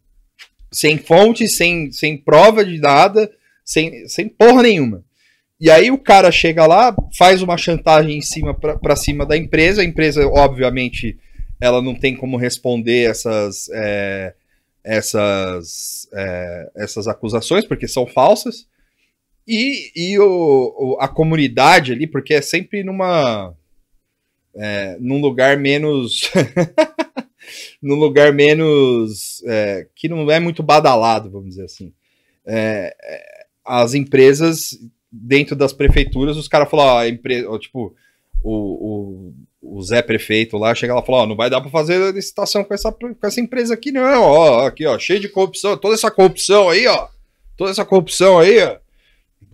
sem fonte, sem, sem prova de nada, sem, sem porra nenhuma. E aí o cara chega lá, faz uma chantagem em cima para cima da empresa, a empresa, obviamente, ela não tem como responder essas, é, essas, é, essas acusações, porque são falsas. E, e o, o, a comunidade ali, porque é sempre numa é, num lugar menos. [LAUGHS] num lugar menos. É, que não é muito badalado, vamos dizer assim. É, é as empresas, dentro das prefeituras, os caras empresa, ó, tipo, o, o, o, Zé Prefeito lá chega lá e fala: ó, não vai dar para fazer licitação com essa, com essa empresa aqui, não. Ó, aqui, ó, cheio de corrupção, toda essa corrupção aí, ó. Toda essa corrupção aí, ó.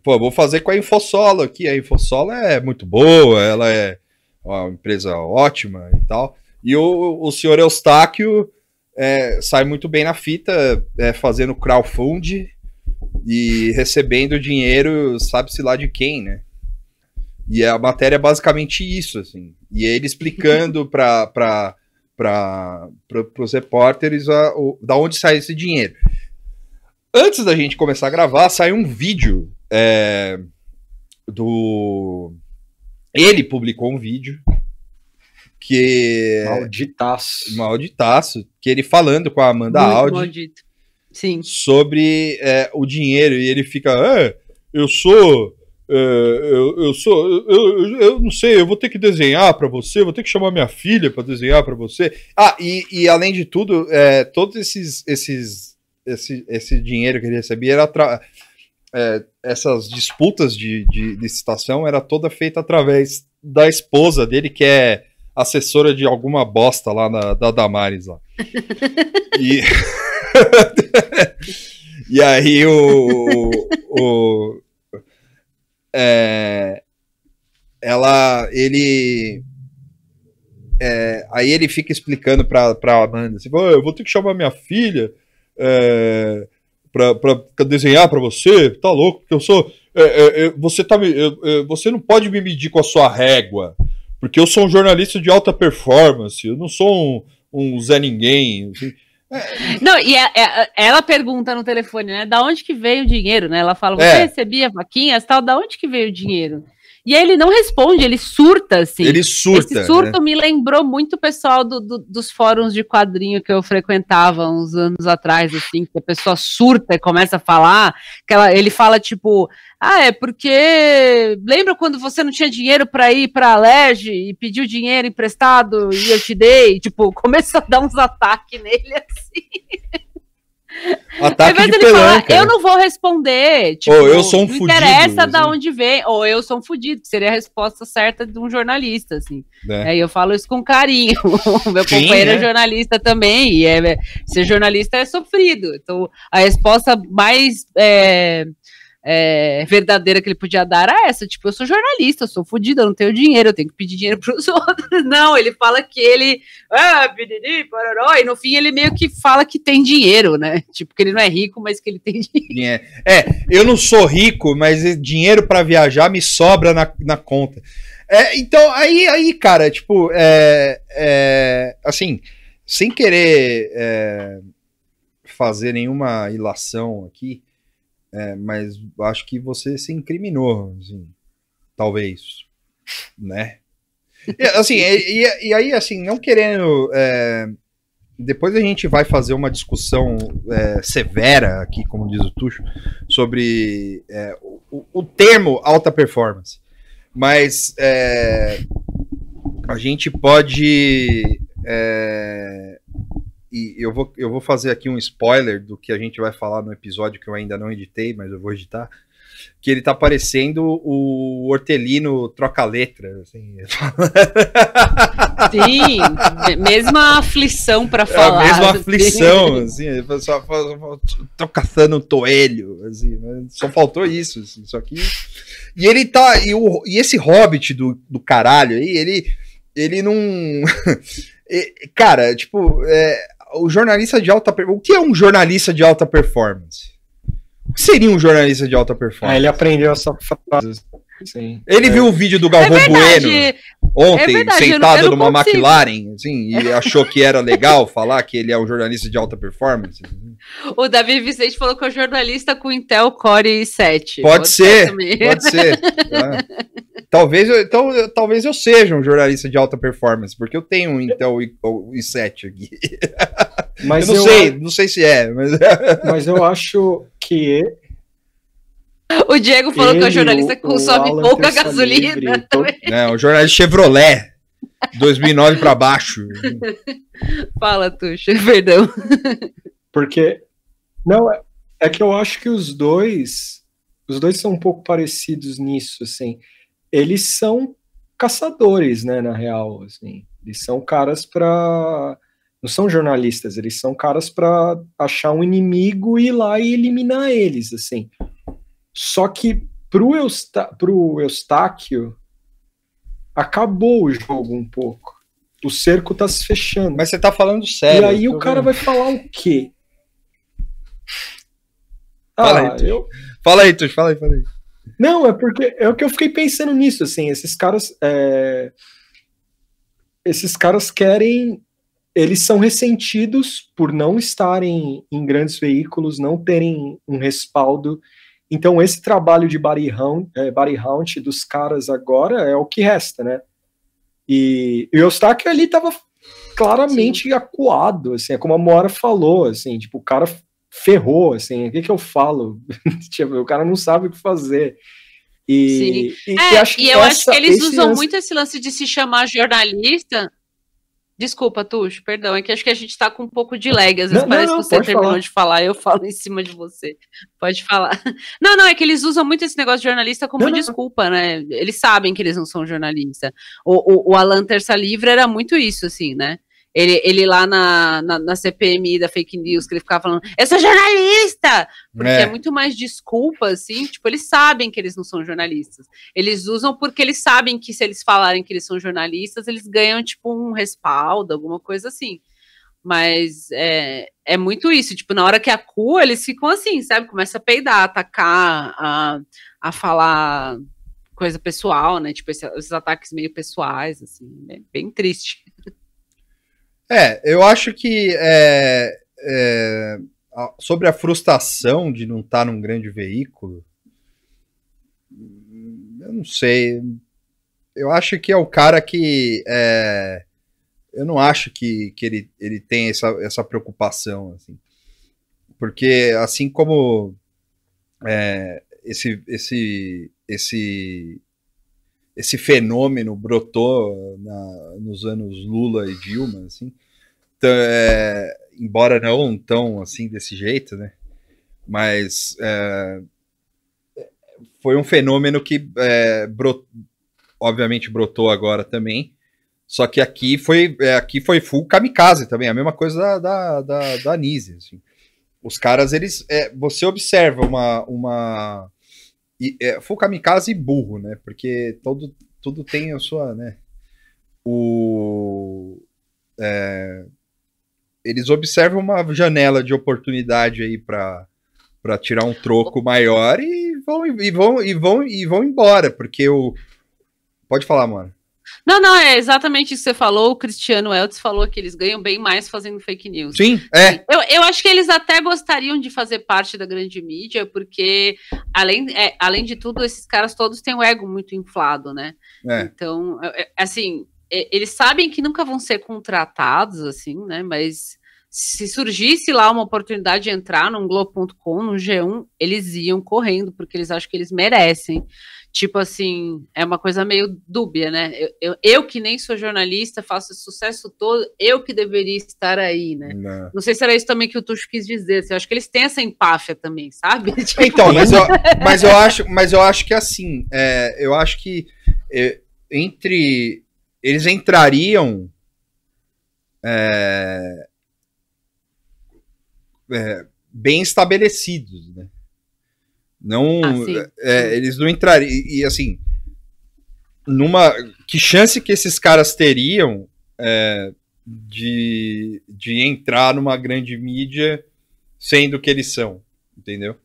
Pô, vou fazer com a Infosolo aqui. A Infosolo é muito boa, ela é uma empresa ótima e tal. E o, o senhor Eustáquio é, sai muito bem na fita, é, fazendo crowdfund e recebendo dinheiro, sabe-se lá de quem, né? E a matéria é basicamente isso, assim. E ele explicando para os repórteres a, o, da onde sai esse dinheiro. Antes da gente começar a gravar, saiu um vídeo é, do ele publicou um vídeo que. Malditaço. Malditaço. Que ele falando com a Amanda Muito Audi maldito. Sim. sobre é, o dinheiro. E ele fica. É, eu sou. É, eu, eu sou. Eu, eu, não sei, eu vou ter que desenhar para você, vou ter que chamar minha filha para desenhar para você. Ah, e, e além de tudo, é, todos esses, esses esse, esse dinheiro que ele recebia era tra- é, essas disputas de, de licitação era toda feita através da esposa dele, que é assessora de alguma bosta lá na, da Damares lá. [LAUGHS] E, [LAUGHS] e aí o, o é, ela ele é, aí ele fica explicando pra, pra Amanda assim, "Pô, eu vou ter que chamar minha filha é, pra, pra desenhar pra você, tá louco, porque eu sou é, é, é, você tá é, você não pode me medir com a sua régua, porque eu sou um jornalista de alta performance, eu não sou um, um Zé Ninguém. assim. Não, e é- é- ela pergunta no telefone, né? Da onde que veio o dinheiro, né? Ela fala, você É. recebia vaquinhas, tal, da onde que veio o dinheiro? E aí ele não responde, ele surta, assim. Ele surta. Esse surto né? me lembrou muito o pessoal do- do- dos fóruns de quadrinho que eu frequentava uns anos atrás, assim, que a pessoa surta e começa a falar, que ela- ele fala tipo, ah, é porque lembra quando você não tinha dinheiro para ir para a Lege e pediu dinheiro emprestado e eu te dei, tipo, [LAUGHS] começa a dar uns ataques nele assim. [LAUGHS] Ao Ataque invés de dele falar, eu né? não vou responder. Tipo, Ou eu sou um não fudido, interessa da assim. onde vem, ou eu sou um fudido, que seria a resposta certa de um jornalista, assim. né? É, e eu falo isso com carinho. [LAUGHS] O meu Sim, companheiro né? é jornalista também, e é, ser jornalista é sofrido. Então, a resposta mais é, verdadeira que ele podia dar era essa: tipo, eu sou jornalista, eu sou fodido, eu não tenho dinheiro, eu tenho que pedir dinheiro [LAUGHS] para os outros. Não, ele fala que ele. Ah, pororó, e no fim ele meio que fala que tem dinheiro, né? [LAUGHS] Tipo, que ele não é rico, mas que ele tem [LAUGHS] dinheiro. É, eu não sou rico, mas dinheiro pra viajar me sobra na, na conta. É, então, aí, aí, cara, tipo, é, é, assim, sem querer é, fazer nenhuma ilação aqui, é, mas acho que você se incriminou, assim, talvez, né? E, assim, e, e- e aí, assim, não querendo. é, depois a gente vai fazer uma discussão é, severa aqui, como diz o Tuxo, sobre é, o, o termo alta performance. Mas é, a gente pode. é, e eu vou, eu vou fazer aqui um spoiler do que a gente vai falar no episódio que eu ainda não editei, mas eu vou editar. que ele tá parecendo o Hortelino troca-letra. Assim. [LAUGHS] Sim, me- mesma aflição pra É falar. a mesma assim. aflição, assim, só, só- só- tô caçando toelho, assim, né? só faltou isso, assim, só que... E ele tá, e, o, e esse Hobbit do, do caralho aí, ele, ele não... [LAUGHS] Cara, tipo, é, o jornalista de alta... O que é um jornalista de alta performance? O que seria um jornalista de alta performance? Aí ele aprendeu essa frase. Sim. Ele viu o vídeo do Galvão É Bueno. Ontem, É verdade, eu não- sentado eu não numa consigo. McLaren, assim, e achou que era legal falar que ele é um jornalista de alta performance. O Davi Vicente falou que é o jornalista com Intel Core i7. Pode ser, pode [LAUGHS] ser. É. Talvez, eu, então, eu- talvez eu seja um jornalista de alta performance, porque eu tenho um Intel i- o i7 aqui. Mas eu não sei, não sei se é, mas [LAUGHS] Mas eu acho que O Diego falou que é o Ele, jornalista que o- o consome Alan pouca gasolina. Livre, todo- é um jornalista Chevrolet 2009 para baixo. [LAUGHS] Fala, Tuxa, perdão. Porque. Não, é, é que eu acho que os dois. Os dois são um pouco parecidos nisso, assim. Eles são caçadores, né, na real, assim. Eles são caras pra. Não são jornalistas, eles são caras pra achar um inimigo e ir lá e eliminar eles, assim. Só que pro, Eusta, pro Eustáquio, acabou o jogo um pouco. O cerco tá se fechando. Mas você tá falando sério. E aí o cara vendo. vai falar o quê? [LAUGHS] Fala Ah, aí, eu... Fala aí, Tuxo, fala aí, fala aí. Não, é porque é o que eu fiquei pensando nisso, assim, esses caras é, esses caras querem eles são ressentidos por não estarem em grandes veículos, não terem um respaldo. Então esse trabalho de body hunt, é, body hunt dos caras agora é o que resta, né? E, e o Eustáquio ali tava claramente acuado, assim, é como a Moara falou, assim, tipo, o cara ferrou, assim, o que que eu falo? [LAUGHS] tipo, o cara não sabe o que fazer. E, e, É, e acho e eu acho essa- que eles usam lance- muito esse lance de se chamar jornalista. Desculpa, Tuxo, perdão, é que acho que a gente tá com um pouco de lag. Às vezes Não, não, parece não, que você terminou falar. de falar, eu [LAUGHS] falo em cima de você. Pode falar. [LAUGHS] Não, não, é que eles usam muito esse negócio de jornalista como Não, não. desculpa, né? Eles sabem que eles não são jornalista. O, o, o Alan Terça Livre era muito isso, assim, né? Ele, ele lá na, na, na CPMI da fake news, que ele ficava falando, eu sou jornalista! Porque é. É. muito mais desculpa, assim, tipo, eles sabem que eles não são jornalistas. Eles usam porque eles sabem que se eles falarem que eles são jornalistas, eles ganham, tipo, um respaldo, alguma coisa assim. Mas é, é muito isso, tipo, na hora que acua, eles ficam assim, sabe? Começa a peidar, atacar, a, a falar coisa pessoal, né? Tipo, esse- esses ataques meio pessoais, assim, é bem triste. [LAUGHS] É, eu acho que é, é, sobre a frustração de não estar num grande veículo, eu não sei. Eu acho que é o cara que. é, eu não acho que, que ele, ele tem essa, essa preocupação, assim. Porque assim como é, esse, esse, esse, esse fenômeno brotou na- nos anos Lula e Dilma, assim, então, é, embora não tão assim desse jeito, né? Mas é, foi um fenômeno que é, bro- obviamente brotou agora também. Só que aqui foi é, aqui foi full kamikaze também, a mesma coisa da, da, da, da assim. Os caras, eles. é, você observa uma. uma e, é, full kamikaze e burro, né? Porque todo, tudo tem a sua. Né? O. é, eles observam uma janela de oportunidade aí para para tirar um troco maior e vão e vão e vão e vão embora, porque o Pode falar, mano. Não, não, é exatamente isso que você falou. O Cristiano Eltz falou que eles ganham bem mais fazendo fake news. Sim, é. Eu, eu acho que eles até gostariam de fazer parte da grande mídia, porque, além, é, além de tudo, esses caras todos têm o ego muito inflado, né? É. Então, é, é, assim, é, eles sabem que nunca vão ser contratados, assim, né? Mas se surgisse lá uma oportunidade de entrar num Globo.com, no G1, eles iam correndo, porque eles acham que eles merecem. Tipo assim, é uma coisa meio dúbia, né? Eu, eu, eu que nem sou jornalista, faço esse sucesso todo, eu que deveria estar aí, né? Não. Não sei se era isso também que o Tuxo quis dizer. assim, eu acho que eles têm essa empáfia também, sabe? [LAUGHS] Tipo, Então, mas eu, [LAUGHS] mas eu acho, mas eu acho que assim, é, eu acho que é, entre eles entrariam é, é, bem estabelecidos, né? Não, Ah, é, eles não entrariam e, e, assim, numa que chance que esses caras teriam é, de, de entrar numa grande mídia sendo o que eles são, entendeu?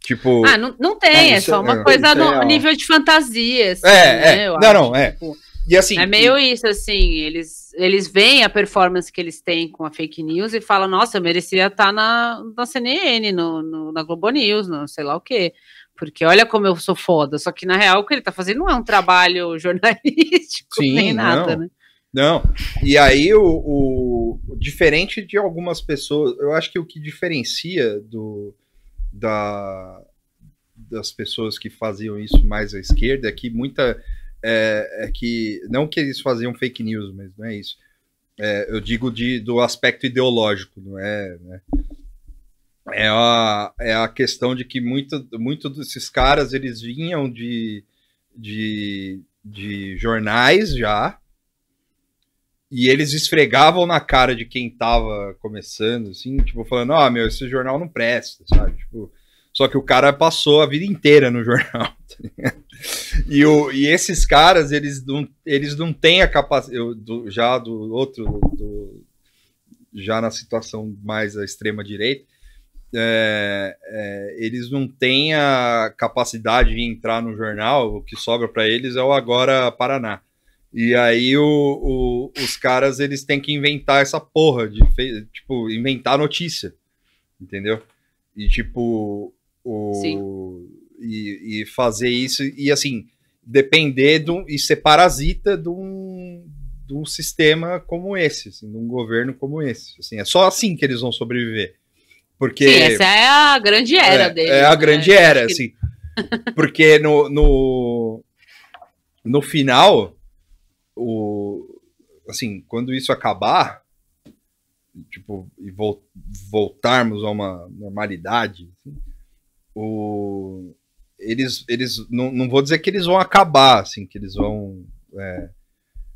Tipo, Ah, não, não tem, É, é, só é- uma é, coisa é no nível de fantasia. assim, É, né, é. Não, acho, não, é. tipo, e assim, É meio isso, assim, eles, eles veem a performance que eles têm com a fake news e falam, nossa, eu merecia estar na, na CNN, no, no- na Globo News, no sei lá o quê. Porque olha como eu sou foda. Só que, na real, o que ele tá fazendo não é um trabalho [LAUGHS] jornalístico, Sim, nem nada, não. né? Não. E aí, o, o- o- diferente de algumas pessoas, eu acho que o que diferencia do, da, das pessoas que faziam isso mais à esquerda é que muita. É, é que. Não que eles faziam fake news, mas não é isso. É, eu digo de, do aspecto ideológico, não é? Né? É, a, é a questão de que muito, muito desses caras eles vinham de, de, de jornais já, e eles esfregavam na cara de quem tava começando, assim, tipo, falando, ó, meu, esse jornal não presta, sabe? Tipo, só que o cara passou a vida inteira no jornal. [LAUGHS] tá ligado? [LAUGHS] e, o, e esses caras, eles não, eles não têm a capacidade, já do outro, do- já na situação mais à extrema direita, é, é, eles não têm a capacidade de entrar no jornal, o que sobra para eles é o Agora Paraná. E aí o, o- os caras eles têm que inventar essa porra de tipo inventar notícia, entendeu? E tipo o Sim. E, e fazer isso e assim depender do e ser parasita de um, de um sistema como esse, assim, de um governo como esse. Assim, é só assim que eles vão sobreviver, porque Sim, essa é a grande era é, deles. É a né? grande era, Acho que- assim. Porque no, no, no final, o, assim, quando isso acabar, tipo, e vol- voltarmos a uma normalidade, assim, o, eles, eles não, não vou dizer que eles vão acabar, assim, que eles vão. é,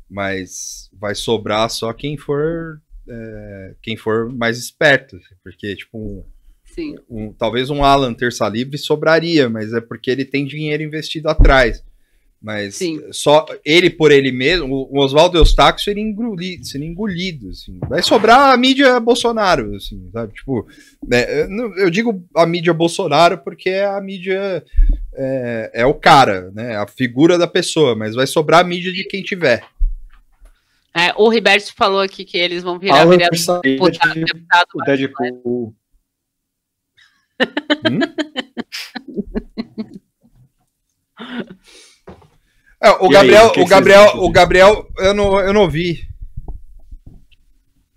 mas vai sobrar só quem for. é, quem for mais esperto, assim, porque, tipo, um, Sim. um- talvez um Alan terça livre sobraria, mas é porque ele tem dinheiro investido atrás. Mas Sim. só ele por ele mesmo, o Oswaldo Eustáquio seria engolido, seria engolido assim. Vai sobrar a mídia Bolsonaro, assim, sabe? Tipo, né, eu digo a mídia Bolsonaro porque é a mídia é, é o cara, né? A figura da pessoa, mas vai sobrar a mídia de quem tiver. É, o Riberto falou aqui que eles vão virar vereador, deputado, de- deputado. o Deadpool. É, o E aí, Gabriel, o que o que Gabriel, o? Gabriel, eu não, eu não ouvi.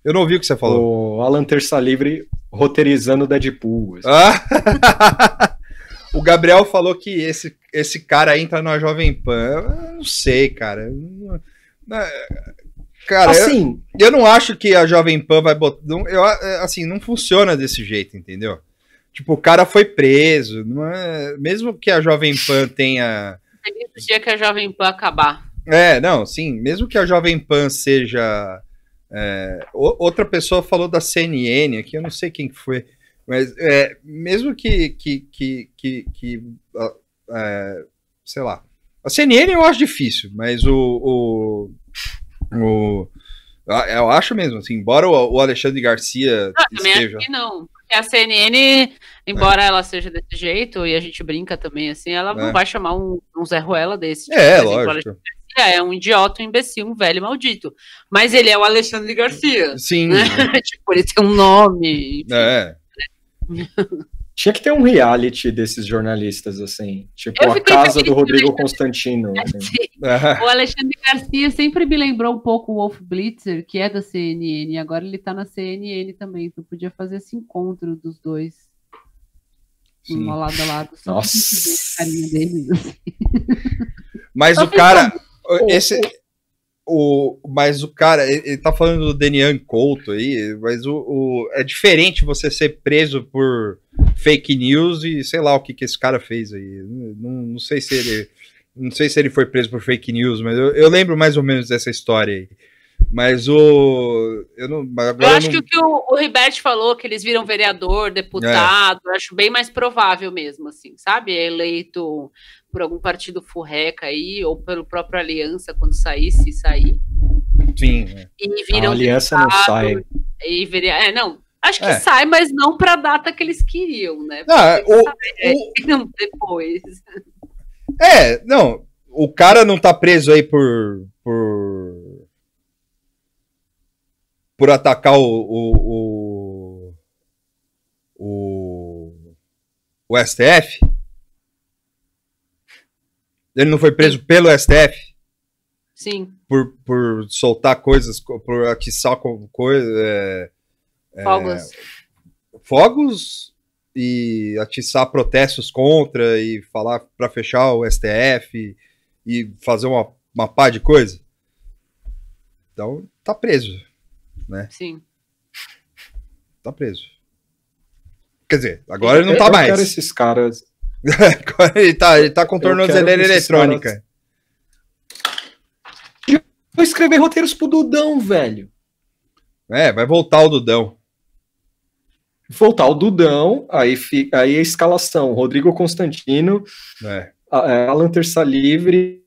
Eu não ouvi o que você falou. O Alan Terça Livre roteirizando o Deadpool. assim. Ah? [LAUGHS] o Gabriel falou que esse, esse cara entra na Jovem Pan. Eu não sei, cara. Eu não- não- Cara, eu, assim, eu não acho que a Jovem Pan vai botar. não- eu, assim, não funciona desse jeito, entendeu? Tipo, o cara foi preso. não é- mesmo que a Jovem Pan tenha. Feliz o dia que a Jovem Pan acabar. É, não, sim. Mesmo que a Jovem Pan seja. é, outra pessoa falou da CNN aqui, eu não sei quem que foi. Mas é, mesmo que. que, que, que, que, é, sei lá. A CNN eu acho difícil, mas o. o, o eu acho mesmo, assim, embora o, Alexandre Garcia Ah, também esteja. acho que não. A CNN, embora ela seja desse jeito, e a gente brinca também, assim, ela É. não vai chamar um, um Zé Ruela desse. É, Por exemplo, o lógico. Alexandre Garcia é um idiota, um imbecil, um velho maldito. Mas ele é o Alexandre Garcia. Sim. Né? [LAUGHS] tipo, ele tem um nome. enfim. É. [LAUGHS] Tinha que ter um reality desses jornalistas, assim. Tipo, a casa do Rodrigo. Constantino. assim. Sim. O Alexandre Garcia sempre me lembrou um pouco o Wolf Blitzer, que é da CNN, agora ele tá na CNN também, então podia fazer esse encontro dos dois. Sim. Um ao lado a lado. Só Nossa. deles. assim. Mas Só o cara. Esse. O, mas o cara, ele, ele tá falando do Denian Couto aí, mas o, o- é diferente você ser preso por fake news e sei lá o que, que esse cara fez aí. Não, não sei se ele. Não sei se ele foi preso por fake news, mas eu, eu lembro mais ou menos dessa história aí. Mas o. Eu não. Eu acho eu que não, o que o, o Ribert falou, que eles viram vereador, deputado, eu acho bem mais provável mesmo, assim, sabe? É eleito por algum partido furreca aí, ou pelo próprio Aliança, quando sair, se sair. Sim. é. E A viram aliança não sai. E veria... É, não. Acho que É. sai, mas não para a data que eles queriam, né? Não, é, Porque o- o- [LAUGHS] não, depois. É, não. O cara não tá preso aí por. por. por atacar o. o. o, o, o STF. Ele não foi preso pelo STF Sim, por, por soltar coisas, co- por atiçar co- coisa, é, fogos. fogos e atiçar protestos contra e falar para fechar o STF e fazer uma, uma pá de coisa. Então, tá preso. Sim. Tá preso. Quer dizer, agora ele não Eu- tá eu quero mais. esses caras. [LAUGHS] Ele tá, ele tá com tornozeleira eletrônica. Vou escrever roteiros pro Dudão, velho. É, vai voltar o Dudão. Voltar o Dudão, aí, fica, aí a escalação. Rodrigo Constantino, É. é, Alan Terça Livre.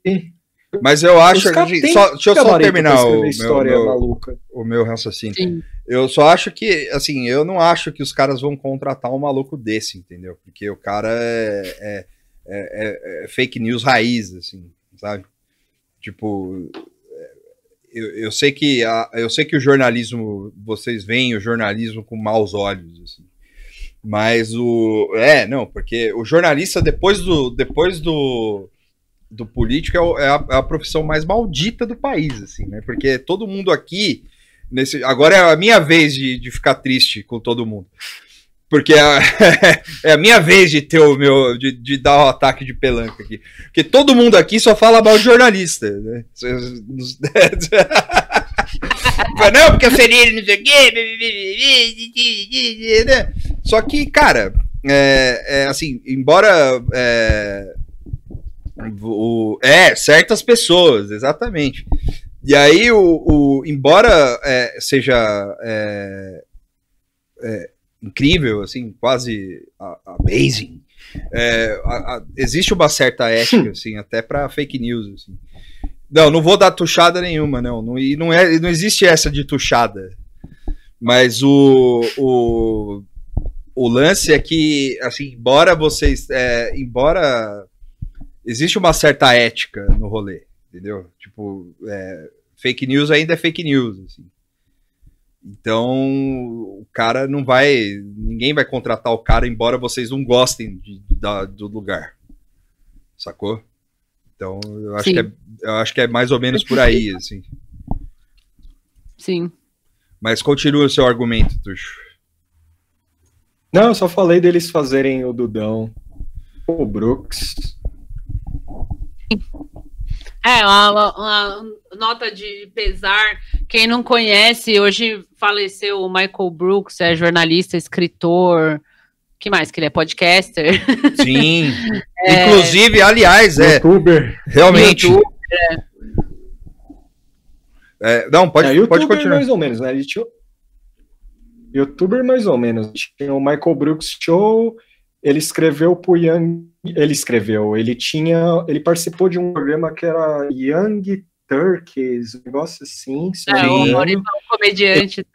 Mas eu acho. Que- só- deixa eu só terminar o meu, meu- maluca. o meu raciocínio. Sim. Eu só acho que, assim, eu não acho que os caras vão contratar um maluco desse, entendeu? Porque o cara é, é- é- é- é fake news raiz, assim, sabe? Tipo, é, eu, eu sei que a- eu sei que o jornalismo, vocês veem o jornalismo com maus olhos, assim. Mas o. É, não, porque o jornalista, depois do. Depois do. Do político é, é a, é a profissão mais maldita do país, assim, né? Porque todo mundo aqui. Nesse, agora é a minha vez de, de ficar triste com todo mundo. Porque a- é a minha vez de ter o meu. De, de dar o ataque de pelanca aqui. Porque todo mundo aqui só fala mal de jornalista, né? Não, porque eu seria não sei o quê. né? Só que, cara, é, é, assim, embora. É, o, é, certas pessoas, exatamente. E aí, o, o- embora é, seja é, é, incrível, assim, quase amazing, é, a- a- existe uma certa ética, [LAUGHS] assim, até para fake news, assim. Não, não vou dar tuchada nenhuma, não. não e não, é, não existe essa de tuchada. Mas o, o, o lance é que, assim, embora vocês. é, embora. Existe uma certa ética no rolê, entendeu? Tipo, é, fake news ainda é fake news, assim. Então, o cara não vai. Ninguém vai contratar o cara, embora vocês não gostem de- da- do lugar. Sacou? Então, eu acho, Sim. que é, eu acho que é mais ou menos por aí, assim. Sim. Mas continua o seu argumento, Tuxo. Não, eu só falei deles fazerem o Dudão. O Brooks. É, uma, uma nota de pesar. Quem não conhece, hoje faleceu o Michael Brooks, é jornalista, escritor. que mais? Que ele é podcaster. [LAUGHS] Sim. É. Inclusive, aliás, é, Youtuber. realmente. YouTube, É, não, pode, é, pode Youtuber continuar. mais ou menos, né? Ele tinha... Youtuber mais ou menos. Tinha o Michael Brooks Show, ele escreveu pro Young... Ele escreveu, ele tinha... Ele participou de um programa que era Young Turkeys, um negócio assim, se É, o. Maurício é um comediante.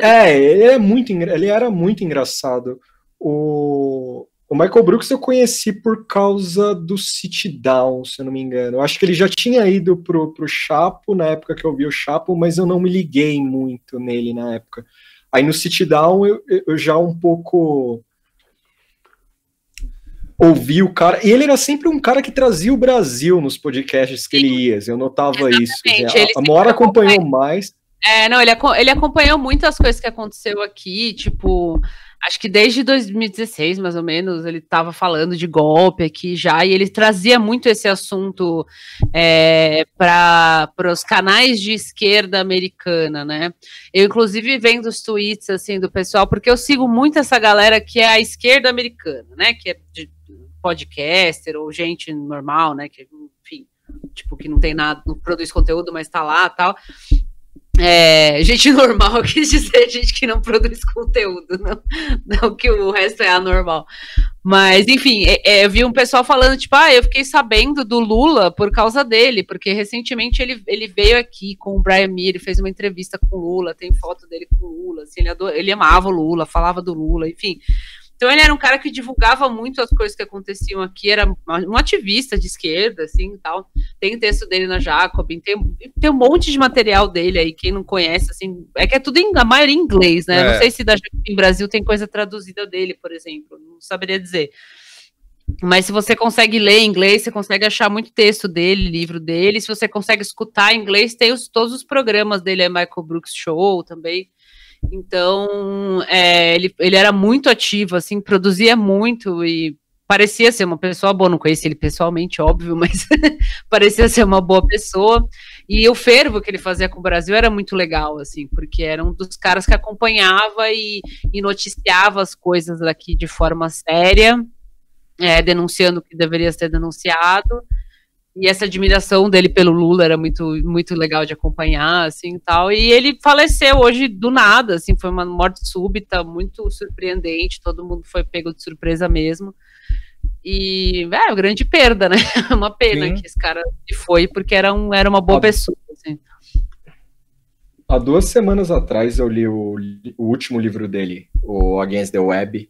É, ele é muito, ele era muito engraçado. O, o Michael Brooks eu conheci por causa do Sit Down, se eu não me engano. Eu acho que ele já tinha ido pro, pro Chapo na época que eu vi o Chapo, mas eu não me liguei muito nele na época. Aí no sit down eu, eu já um pouco ouvi o cara. E ele era sempre um cara que trazia o Brasil nos podcasts que ele ia. Eu notava Exatamente, isso. ele A, a Mora acompanhou mais. É, não, ele, ele acompanhou muitas coisas que aconteceu aqui, tipo, acho que desde 2016, mais ou menos, ele estava falando de golpe aqui já, e ele trazia muito esse assunto é, para os canais de esquerda americana, né? Eu, inclusive, vendo os tweets assim do pessoal, porque eu sigo muito essa galera que é a esquerda americana, né? Que é de podcaster ou gente normal, né? Que, enfim, tipo, que não tem nada, não produz conteúdo, mas tá lá tal. É, gente [LAUGHS] normal, quis dizer gente que não produz conteúdo, não, não que o resto é anormal. Mas, enfim, é, é, eu vi um pessoal falando, tipo, ah, eu fiquei sabendo do Lula por causa dele, porque recentemente ele, ele veio aqui com o Brian Mir, fez uma entrevista com o Lula, tem foto dele com o Lula, assim, ele, ado- ele amava o Lula, falava do Lula, enfim. Então ele era um cara que divulgava muito as coisas que aconteciam aqui, era um ativista de esquerda, assim, e tal. Tem texto dele na Jacobin, tem, tem um monte de material dele aí, quem não conhece, assim, é que é tudo em, a maioria em inglês, né? É. Não sei se da Jacobin Brasil tem coisa traduzida dele, por exemplo, não saberia dizer. Mas se você consegue ler em inglês, você consegue achar muito texto dele, livro dele. Se você consegue escutar em inglês, tem os- todos os programas dele, é Michael Brooks Show também. Então, é, ele, ele era muito ativo, assim, produzia muito e parecia ser uma pessoa boa. Não conheci ele pessoalmente, óbvio, [LAUGHS] mas parecia ser uma boa pessoa. E o fervo que ele fazia com o Brasil era muito legal, assim, porque era um dos caras que acompanhava e, e noticiava as coisas daqui de forma séria, é, denunciando o que deveria ser denunciado. E essa admiração dele pelo Lula era muito, muito legal de acompanhar, assim, e tal. E ele faleceu hoje do nada, assim, foi uma morte súbita, muito surpreendente, todo mundo foi pego de surpresa mesmo. E, é, uma grande perda, né? [LAUGHS] Uma pena Sim. que esse cara se foi, porque era, um, era uma boa pessoa, assim. Há duas semanas atrás eu li o, o último livro dele, o Against the Web,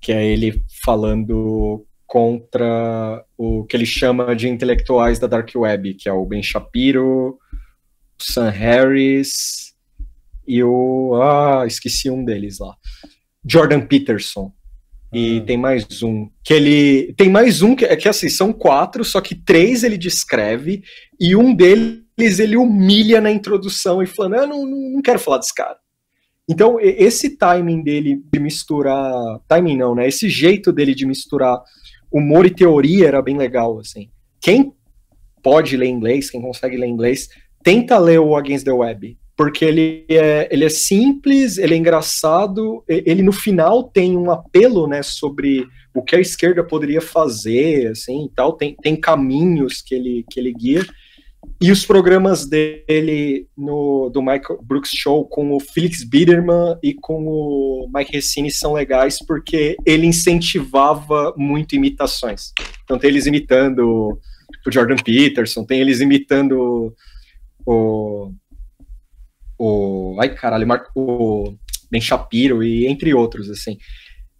que é ele falando contra o que ele chama de intelectuais da Dark Web, que é o Ben Shapiro, o Sam Harris e o. Ah, esqueci um deles lá. Jordan Peterson. E Ah. tem mais um. Que ele. Tem mais um que é que assim, são quatro, só que três ele descreve, e um deles ele humilha na introdução e falando: Eu não, não, não quero falar desse cara. Então, esse timing dele de misturar. Timing não, né? Esse jeito dele de misturar humor e teoria era bem legal, assim. Quem pode ler inglês, quem consegue ler inglês, tenta ler o Against the Web. Porque ele é, ele é simples, ele é engraçado, ele no final tem um apelo, né, sobre o que a esquerda poderia fazer, assim, e tal, tem, tem caminhos que ele, que ele guia, e os programas dele no, do Michael Brooks Show com o Felix Biederman e com o Mike Recine são legais porque ele incentivava muito imitações. Então tem eles imitando o Jordan Peterson, tem eles imitando o. o ai caralho, o Ben Shapiro e entre outros, assim.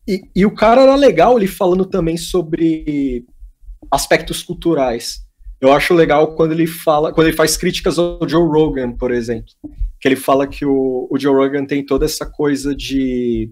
E, e o cara era legal ele falando também sobre aspectos culturais. Eu acho legal quando ele fala, quando ele faz críticas ao Joe Rogan, por exemplo, que ele fala que o, o Joe Rogan tem toda essa coisa de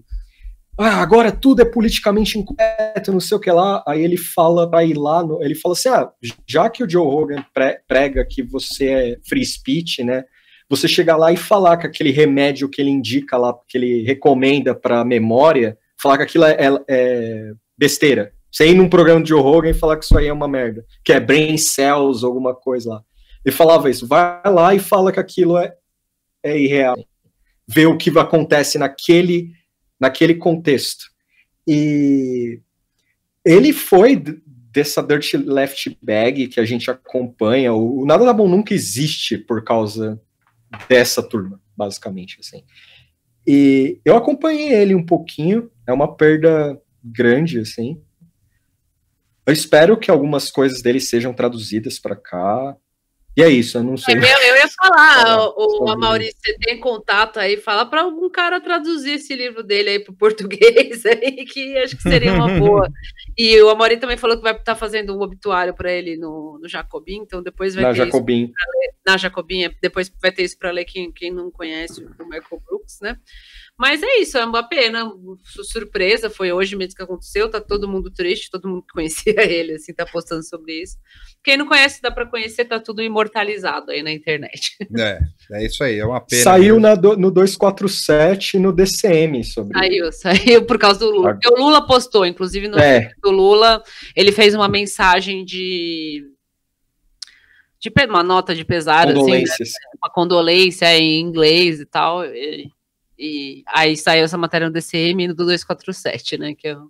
ah, agora tudo é politicamente incorreto, não sei o que lá. Aí ele fala pra ir lá, no, ele fala assim: ah, já que o Joe Rogan pre- prega que você é free speech, né? Você chegar lá e falar que aquele remédio que ele indica lá, que ele recomenda pra memória, falar que aquilo é, é- é besteira. Você ir num programa de Rogan e falar que isso aí é uma merda, que é brain cells, alguma coisa lá. Ele falava isso, vai lá e fala que aquilo é, é irreal. Vê o que acontece naquele, naquele contexto. E ele foi dessa Dirty Left Bag que a gente acompanha. O, o Nada da Bom nunca existe por causa dessa turma, basicamente. Assim. E eu acompanhei ele um pouquinho, é uma perda grande, assim. Eu espero que algumas coisas dele sejam traduzidas para cá. E é isso, eu não sei. Eu, eu ia falar, [LAUGHS] Falar o, o Amaury, você tem contato aí, fala para algum cara traduzir esse livro dele aí para o português [LAUGHS] aí, que acho que seria uma boa. E o Amaury também falou que vai estar fazendo um obituário para ele no, no Jacobin, então depois vai Na ter Jacobin. isso na Jacobin, depois vai ter isso para ler quem, quem não conhece o Michael Brooks. né? Mas é isso, é uma pena, su- surpresa, foi hoje mesmo que aconteceu, tá todo mundo triste, todo mundo que conhecia [LAUGHS] ele, assim, tá postando sobre isso. Quem não conhece, dá pra conhecer, tá tudo imortalizado aí na internet. [LAUGHS] É, é isso aí, é uma pena. Saiu na do- no 247 e no DCM sobre. Saiu, saiu por causa do Lula. Porque o Lula postou, inclusive no É, do Lula, ele fez uma mensagem de, uma nota de pesar, assim, né? condolências. uma condolência em inglês e tal. E, e aí saiu essa matéria no DCM e do 247, né? Que é o,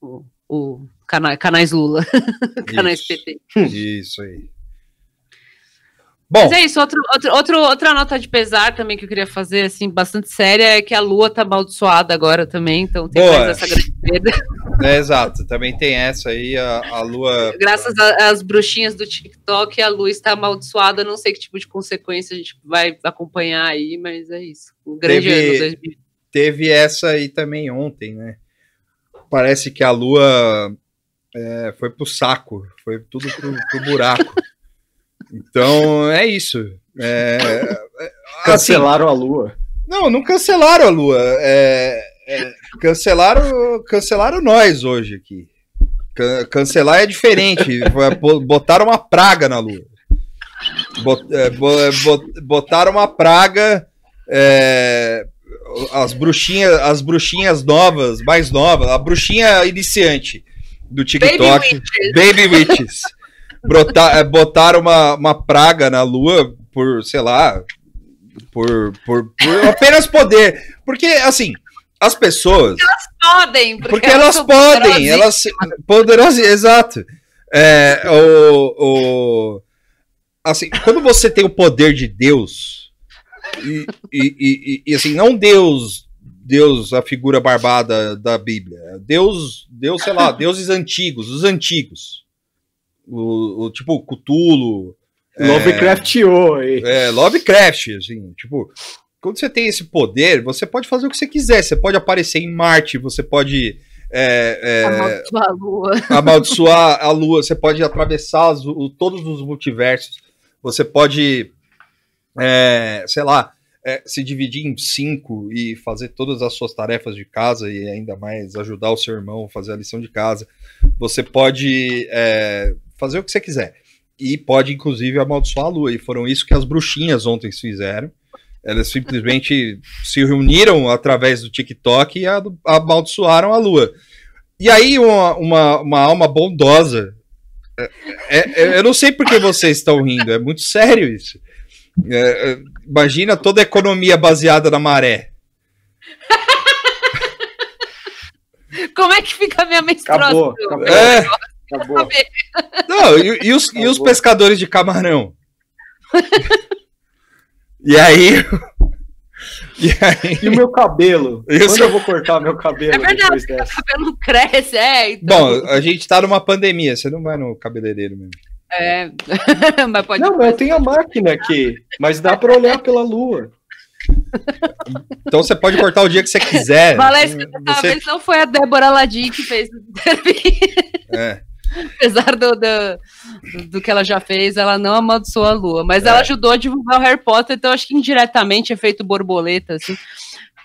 o, o cana- canais Lula, [LAUGHS] canais. PT. Isso aí. Bom, Mas é isso, outro, outro, outro- outra nota de pesar também que eu queria fazer, assim, bastante séria, é que a Lua tá amaldiçoada agora também, então tem Boa. mais essa grande perda. [LAUGHS] é exato, também tem essa aí, a, a lua. Graças às bruxinhas do TikTok, a Lua está amaldiçoada, não sei que tipo de consequência a gente vai acompanhar aí, mas é isso. Um grande Teve- ano 2020. Teve essa aí também ontem, né? Parece que a lua é, foi pro saco, foi tudo pro, pro buraco. [LAUGHS] Então é isso. É, é, assim, Cancelaram a lua. não, não cancelaram a lua. é, é, cancelaram, cancelaram nós hoje aqui. Can- cancelar é diferente. Bo- Botaram uma praga na lua. Bot- é, bo- é, bot- Botaram uma praga. é, as bruxinhas, as bruxinhas novas, mais novas, a bruxinha iniciante do TikTok. Witches. Baby Witches. Brota- é, botaram uma, uma praga na lua por, sei lá, por, por, por apenas poder. Porque, assim, as pessoas. Podem, Porque elas são podem, elas. Poderosas, exato. É, o, o, assim, quando você tem o poder de Deus, e, e, e- e, assim, não Deus, Deus, a figura barbada da Bíblia, Deus, Deus, sei lá, deuses antigos, os antigos. O, o tipo Cthulhu, Lovecraftio. e- é, Lovecraft, assim, tipo, quando você tem esse poder, você pode fazer o que você quiser. Você pode aparecer em Marte, você pode é, é, Amaldiçoar a Lua. [LAUGHS] amaldiçoar a Lua, você pode atravessar as- o- todos os multiversos, você pode, é, sei lá, é, se dividir em cinco e fazer todas as suas tarefas de casa e ainda mais ajudar o seu irmão a fazer a lição de casa. Você pode é, fazer o que você quiser. E pode, inclusive, amaldiçoar a Lua. E foram isso que as bruxinhas ontem fizeram. Elas simplesmente [LAUGHS] se reuniram através do TikTok e amaldiçoaram a Lua. E aí, uma, uma, uma alma bondosa. é- é- é- eu não sei por que vocês estão rindo, é muito sério isso. É, é, imagina toda a economia baseada na maré. [LAUGHS] Como é que fica a minha menstruação? Acabou, acabou. É, Acabou. não, e, e os, e os Acabou. pescadores de camarão? E aí. E aí. E o meu cabelo? Isso. Quando eu vou cortar meu cabelo É verdade, dessa? cabelo não cresce, é, então. Bom, a gente tá numa pandemia, você não vai no cabeleireiro mesmo. É, [LAUGHS] mas pode Não, mas eu tenho a máquina aqui, mas dá pra olhar pela lua. Então você pode cortar o dia que você quiser. Dessa Você- não foi a Débora Ladim que fez. é. [LAUGHS] Apesar do, do, do que ela já fez, ela não amaldiçoou a lua. Mas ela É. ajudou a divulgar o Harry Potter, então acho que indiretamente é feito borboleta, assim.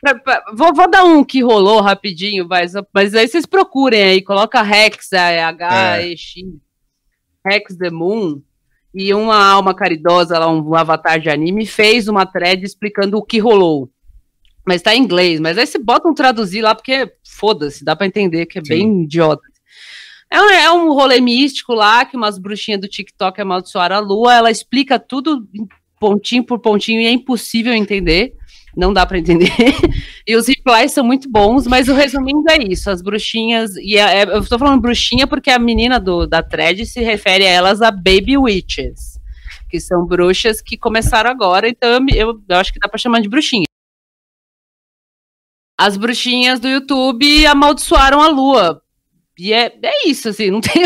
Pra- pra- vou, vou dar um que rolou rapidinho, mas, mas aí vocês procurem aí, coloca Rex, é, H-E-X, Rex the Moon, e uma alma caridosa, lá, um avatar de anime, fez uma thread explicando o que rolou. Mas tá em inglês, mas aí você bota um traduzir lá, porque foda-se, dá pra entender que é Sim. bem idiota. É um, é um rolê místico lá, que umas bruxinhas do TikTok amaldiçoaram a lua, ela explica tudo pontinho por pontinho e é impossível entender, não dá pra entender. [LAUGHS] e os replies são muito bons, mas o resumindo é isso, as bruxinhas, e é- é- eu tô falando bruxinha porque a menina do, da thread se refere a elas a baby witches, que são bruxas que começaram agora, então eu, eu, acho que dá pra chamar de bruxinha. As bruxinhas do YouTube amaldiçoaram a lua. E é, é isso, assim, não [LAUGHS] tem.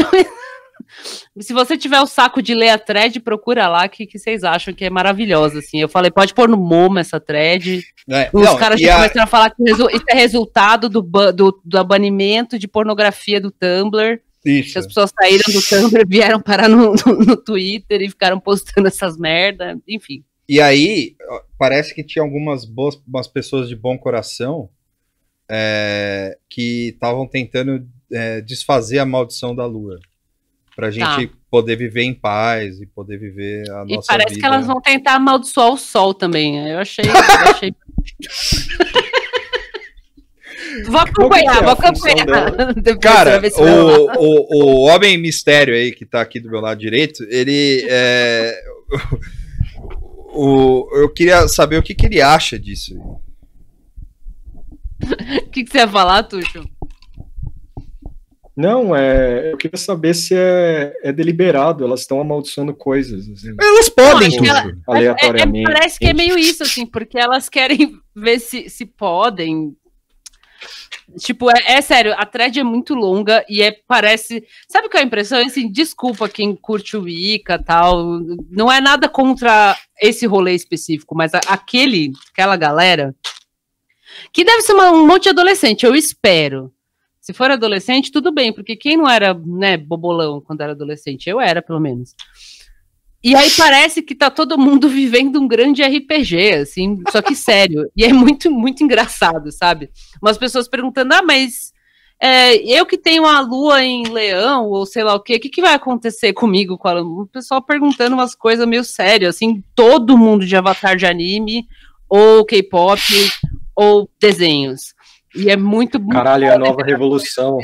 Se você tiver o saco de ler a thread, procura lá que, que vocês acham que é maravilhosa, assim. Eu falei, pode pôr no Momo essa thread. É, Os não, caras já a- começaram a falar que isso é resultado do, do, do banimento de pornografia do Tumblr. Isso. As pessoas saíram do Tumblr, vieram parar no, no, no Twitter e ficaram postando essas merda, enfim. E aí, parece que tinha algumas boas pessoas de bom coração é, que estavam tentando é, desfazer a maldição da lua. Pra gente poder viver em paz e poder viver a E nossa parece vida. que elas vão tentar amaldiçoar o sol também. Eu achei. Eu [LAUGHS] achei... vou é acompanhar, a vou acompanhar. [LAUGHS] Cara, o, o, o Homem Mistério aí, que tá aqui do meu lado direito, ele é. O, eu queria saber o que, que ele acha disso. [LAUGHS] O que, que você ia falar, Tuxo? Não, é, eu queria saber se é, é deliberado, elas estão amaldiçoando coisas, assim, Elas podem, Tuxo. ela- Mas é- é- aleatoriamente. parece que é meio isso, assim, porque elas querem [LAUGHS] ver se, se podem. Tipo, é, é sério, a thread é muito longa e é, parece. Sabe qual é a impressão? Assim, desculpa quem curte o Wicca e tal. Não é nada contra esse rolê específico, mas a- aquele, aquela galera. Que deve ser uma- um monte de adolescente, eu espero. Se for adolescente, tudo bem, porque quem não era, né, bobolão quando era adolescente? Eu era, pelo menos. E aí parece que tá todo mundo [LAUGHS] vivendo um grande RPG, assim, só que sério. E é muito, muito engraçado, sabe? Umas pessoas perguntando, ah, mas é, eu que tenho a lua em leão, ou sei lá o quê, o que, que vai acontecer comigo? com a? O pessoal perguntando umas coisas meio sérias, assim, todo mundo de avatar de anime, ou K-pop, ou desenhos. E é muito, muito Caralho, é a nova revolução.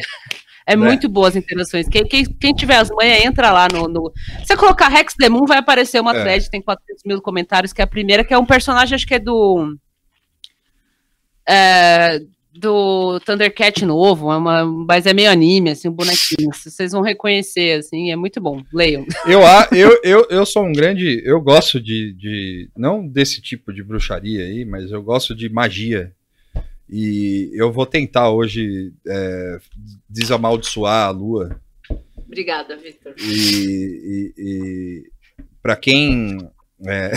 é Né? muito boas as interações. Quem, quem, quem tiver as manhas, entra lá no, no. Se você colocar Rex Demon, vai aparecer uma É. thread, tem 400 mil comentários, que é a primeira, que é um personagem, acho que é do. é, do Thundercat novo, é uma, mas é meio anime, assim, um bonequinho. Vocês vão reconhecer, assim, é muito bom. Leiam. Eu, eu, eu, eu sou um grande. Eu gosto de, de. Não desse tipo de bruxaria aí, mas eu gosto de magia. E eu vou tentar hoje é, desamaldiçoar a lua. Obrigada, Victor. E, e, e para quem. É,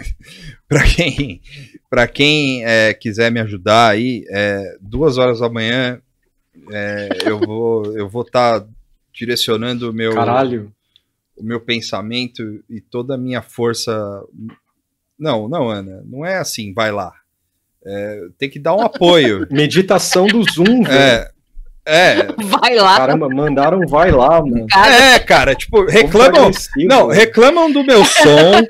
[LAUGHS] para quem, pra quem é, quiser me ajudar aí, é, duas horas da manhã é, eu vou eu vou estar direcionando o meu Caralho. o meu pensamento e toda a minha força. Não, não, Ana, não é assim, vai lá. É, tem que dar um apoio. [LAUGHS] Meditação do Zoom, velho. É, é, Vai lá. Caramba, mandaram vai lá, mano. é, cara, tipo, reclamam. Não, reclamam do meu som,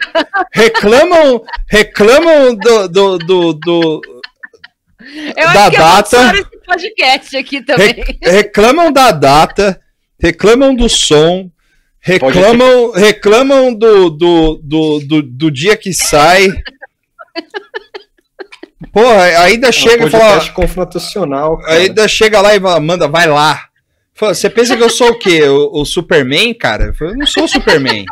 reclamam, reclamam do, do, do, do- Eu da acho que data- eu vou esse podcast aqui também. reclamam da data, reclamam do som, reclamam, reclamam do, do, do, do, do dia que sai. Porra, ainda chega É um e fala, confrontacional, cara. ainda chega lá e fala, manda, vai lá. Você pensa que eu sou o quê? O, o Superman, cara? Eu falei, eu não sou o Superman.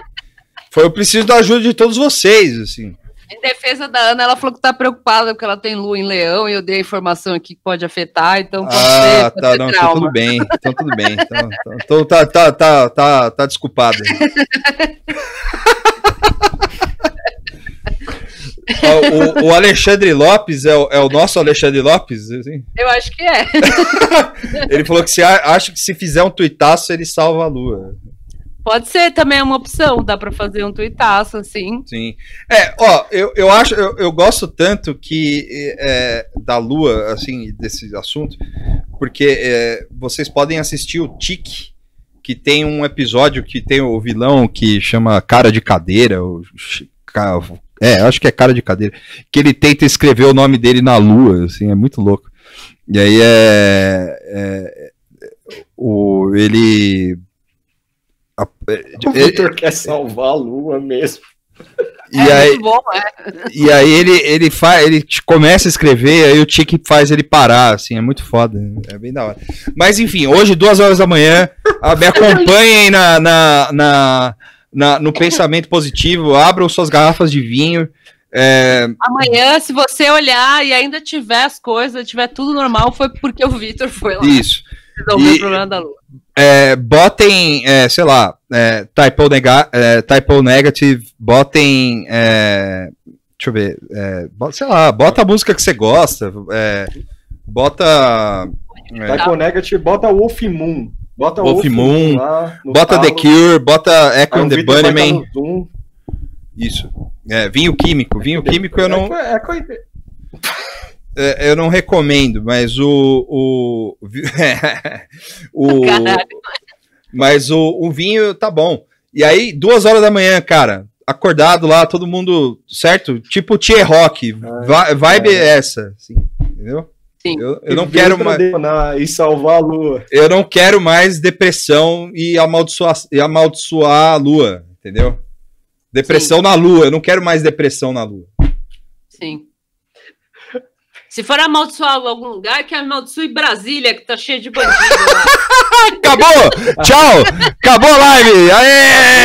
Foi, eu preciso da ajuda de todos vocês, assim. Em defesa da Ana, ela falou que tá preocupada porque ela tem lua em leão e eu dei a informação aqui que pode afetar, então pode Ah, ser, pode tá, ser não, então tudo bem, então tudo bem. Então, então- então tá, tá, tá, tá, tá desculpado. [LAUGHS] Ó, o, o Alexandre Lopes é o, é o nosso Alexandre Lopes, assim. Eu acho que é. [LAUGHS] Ele falou que se a- acha que se fizer um tuitaço ele salva a lua. Pode ser também uma opção, dá pra fazer um tuitaço, assim. Sim. É, ó, eu, eu acho, eu, eu gosto tanto que é, da Lua, assim, desse assunto, porque é, vocês podem assistir o Tique, que tem um episódio que tem o vilão que chama Cara de Cadeira, o é, acho que é Cara de Cadeira, que ele tenta escrever o nome dele na Lua, assim, é muito louco. E aí é, é, o, ele... a- O ele- Victor quer salvar a lua mesmo. e é aí, muito bom, é. E aí ele, ele faz, ele começa a escrever, aí o Tique faz ele parar, assim, é muito foda. É bem da hora. Mas enfim, hoje, duas horas da manhã, me acompanhem na, na, na, na- no pensamento positivo, abram suas garrafas de vinho. é, Amanhã, se você olhar e ainda tiver as coisas, tiver tudo normal, foi porque o Vitor foi lá isso. resolver E- o problema da lua. É, botem, é, sei lá, é, typo, nega, é, typo negative, botem. é, deixa eu ver. é, bo- sei lá, bota a música que você gosta. é, bota. é, Typo Negative, bota Wolf Moon. Bota Wolf Moon, lá Bota The. Cure, bota Echo o and the tá Bunnyman. Isso. É, vinho químico. Vinho químico eu não, É, é é, eu não recomendo, mas o. O. [LAUGHS] o mas o, o vinho tá bom. E aí, duas horas da manhã, cara, acordado lá, todo mundo, certo? Tipo Tier Rock. va- vibe é essa, assim, entendeu? Sim. Eu, eu não quero mais. E salvar a lua. Eu não quero mais depressão e amaldiçoar, e amaldiçoar a lua, entendeu? Depressão na lua, eu não quero mais depressão na lua. Sim. Se for amaldiçoar algum lugar, que amaldiçoe Brasília, que tá cheio de bandido lá. [LAUGHS] Acabou! Tchau! Acabou a live! Aê!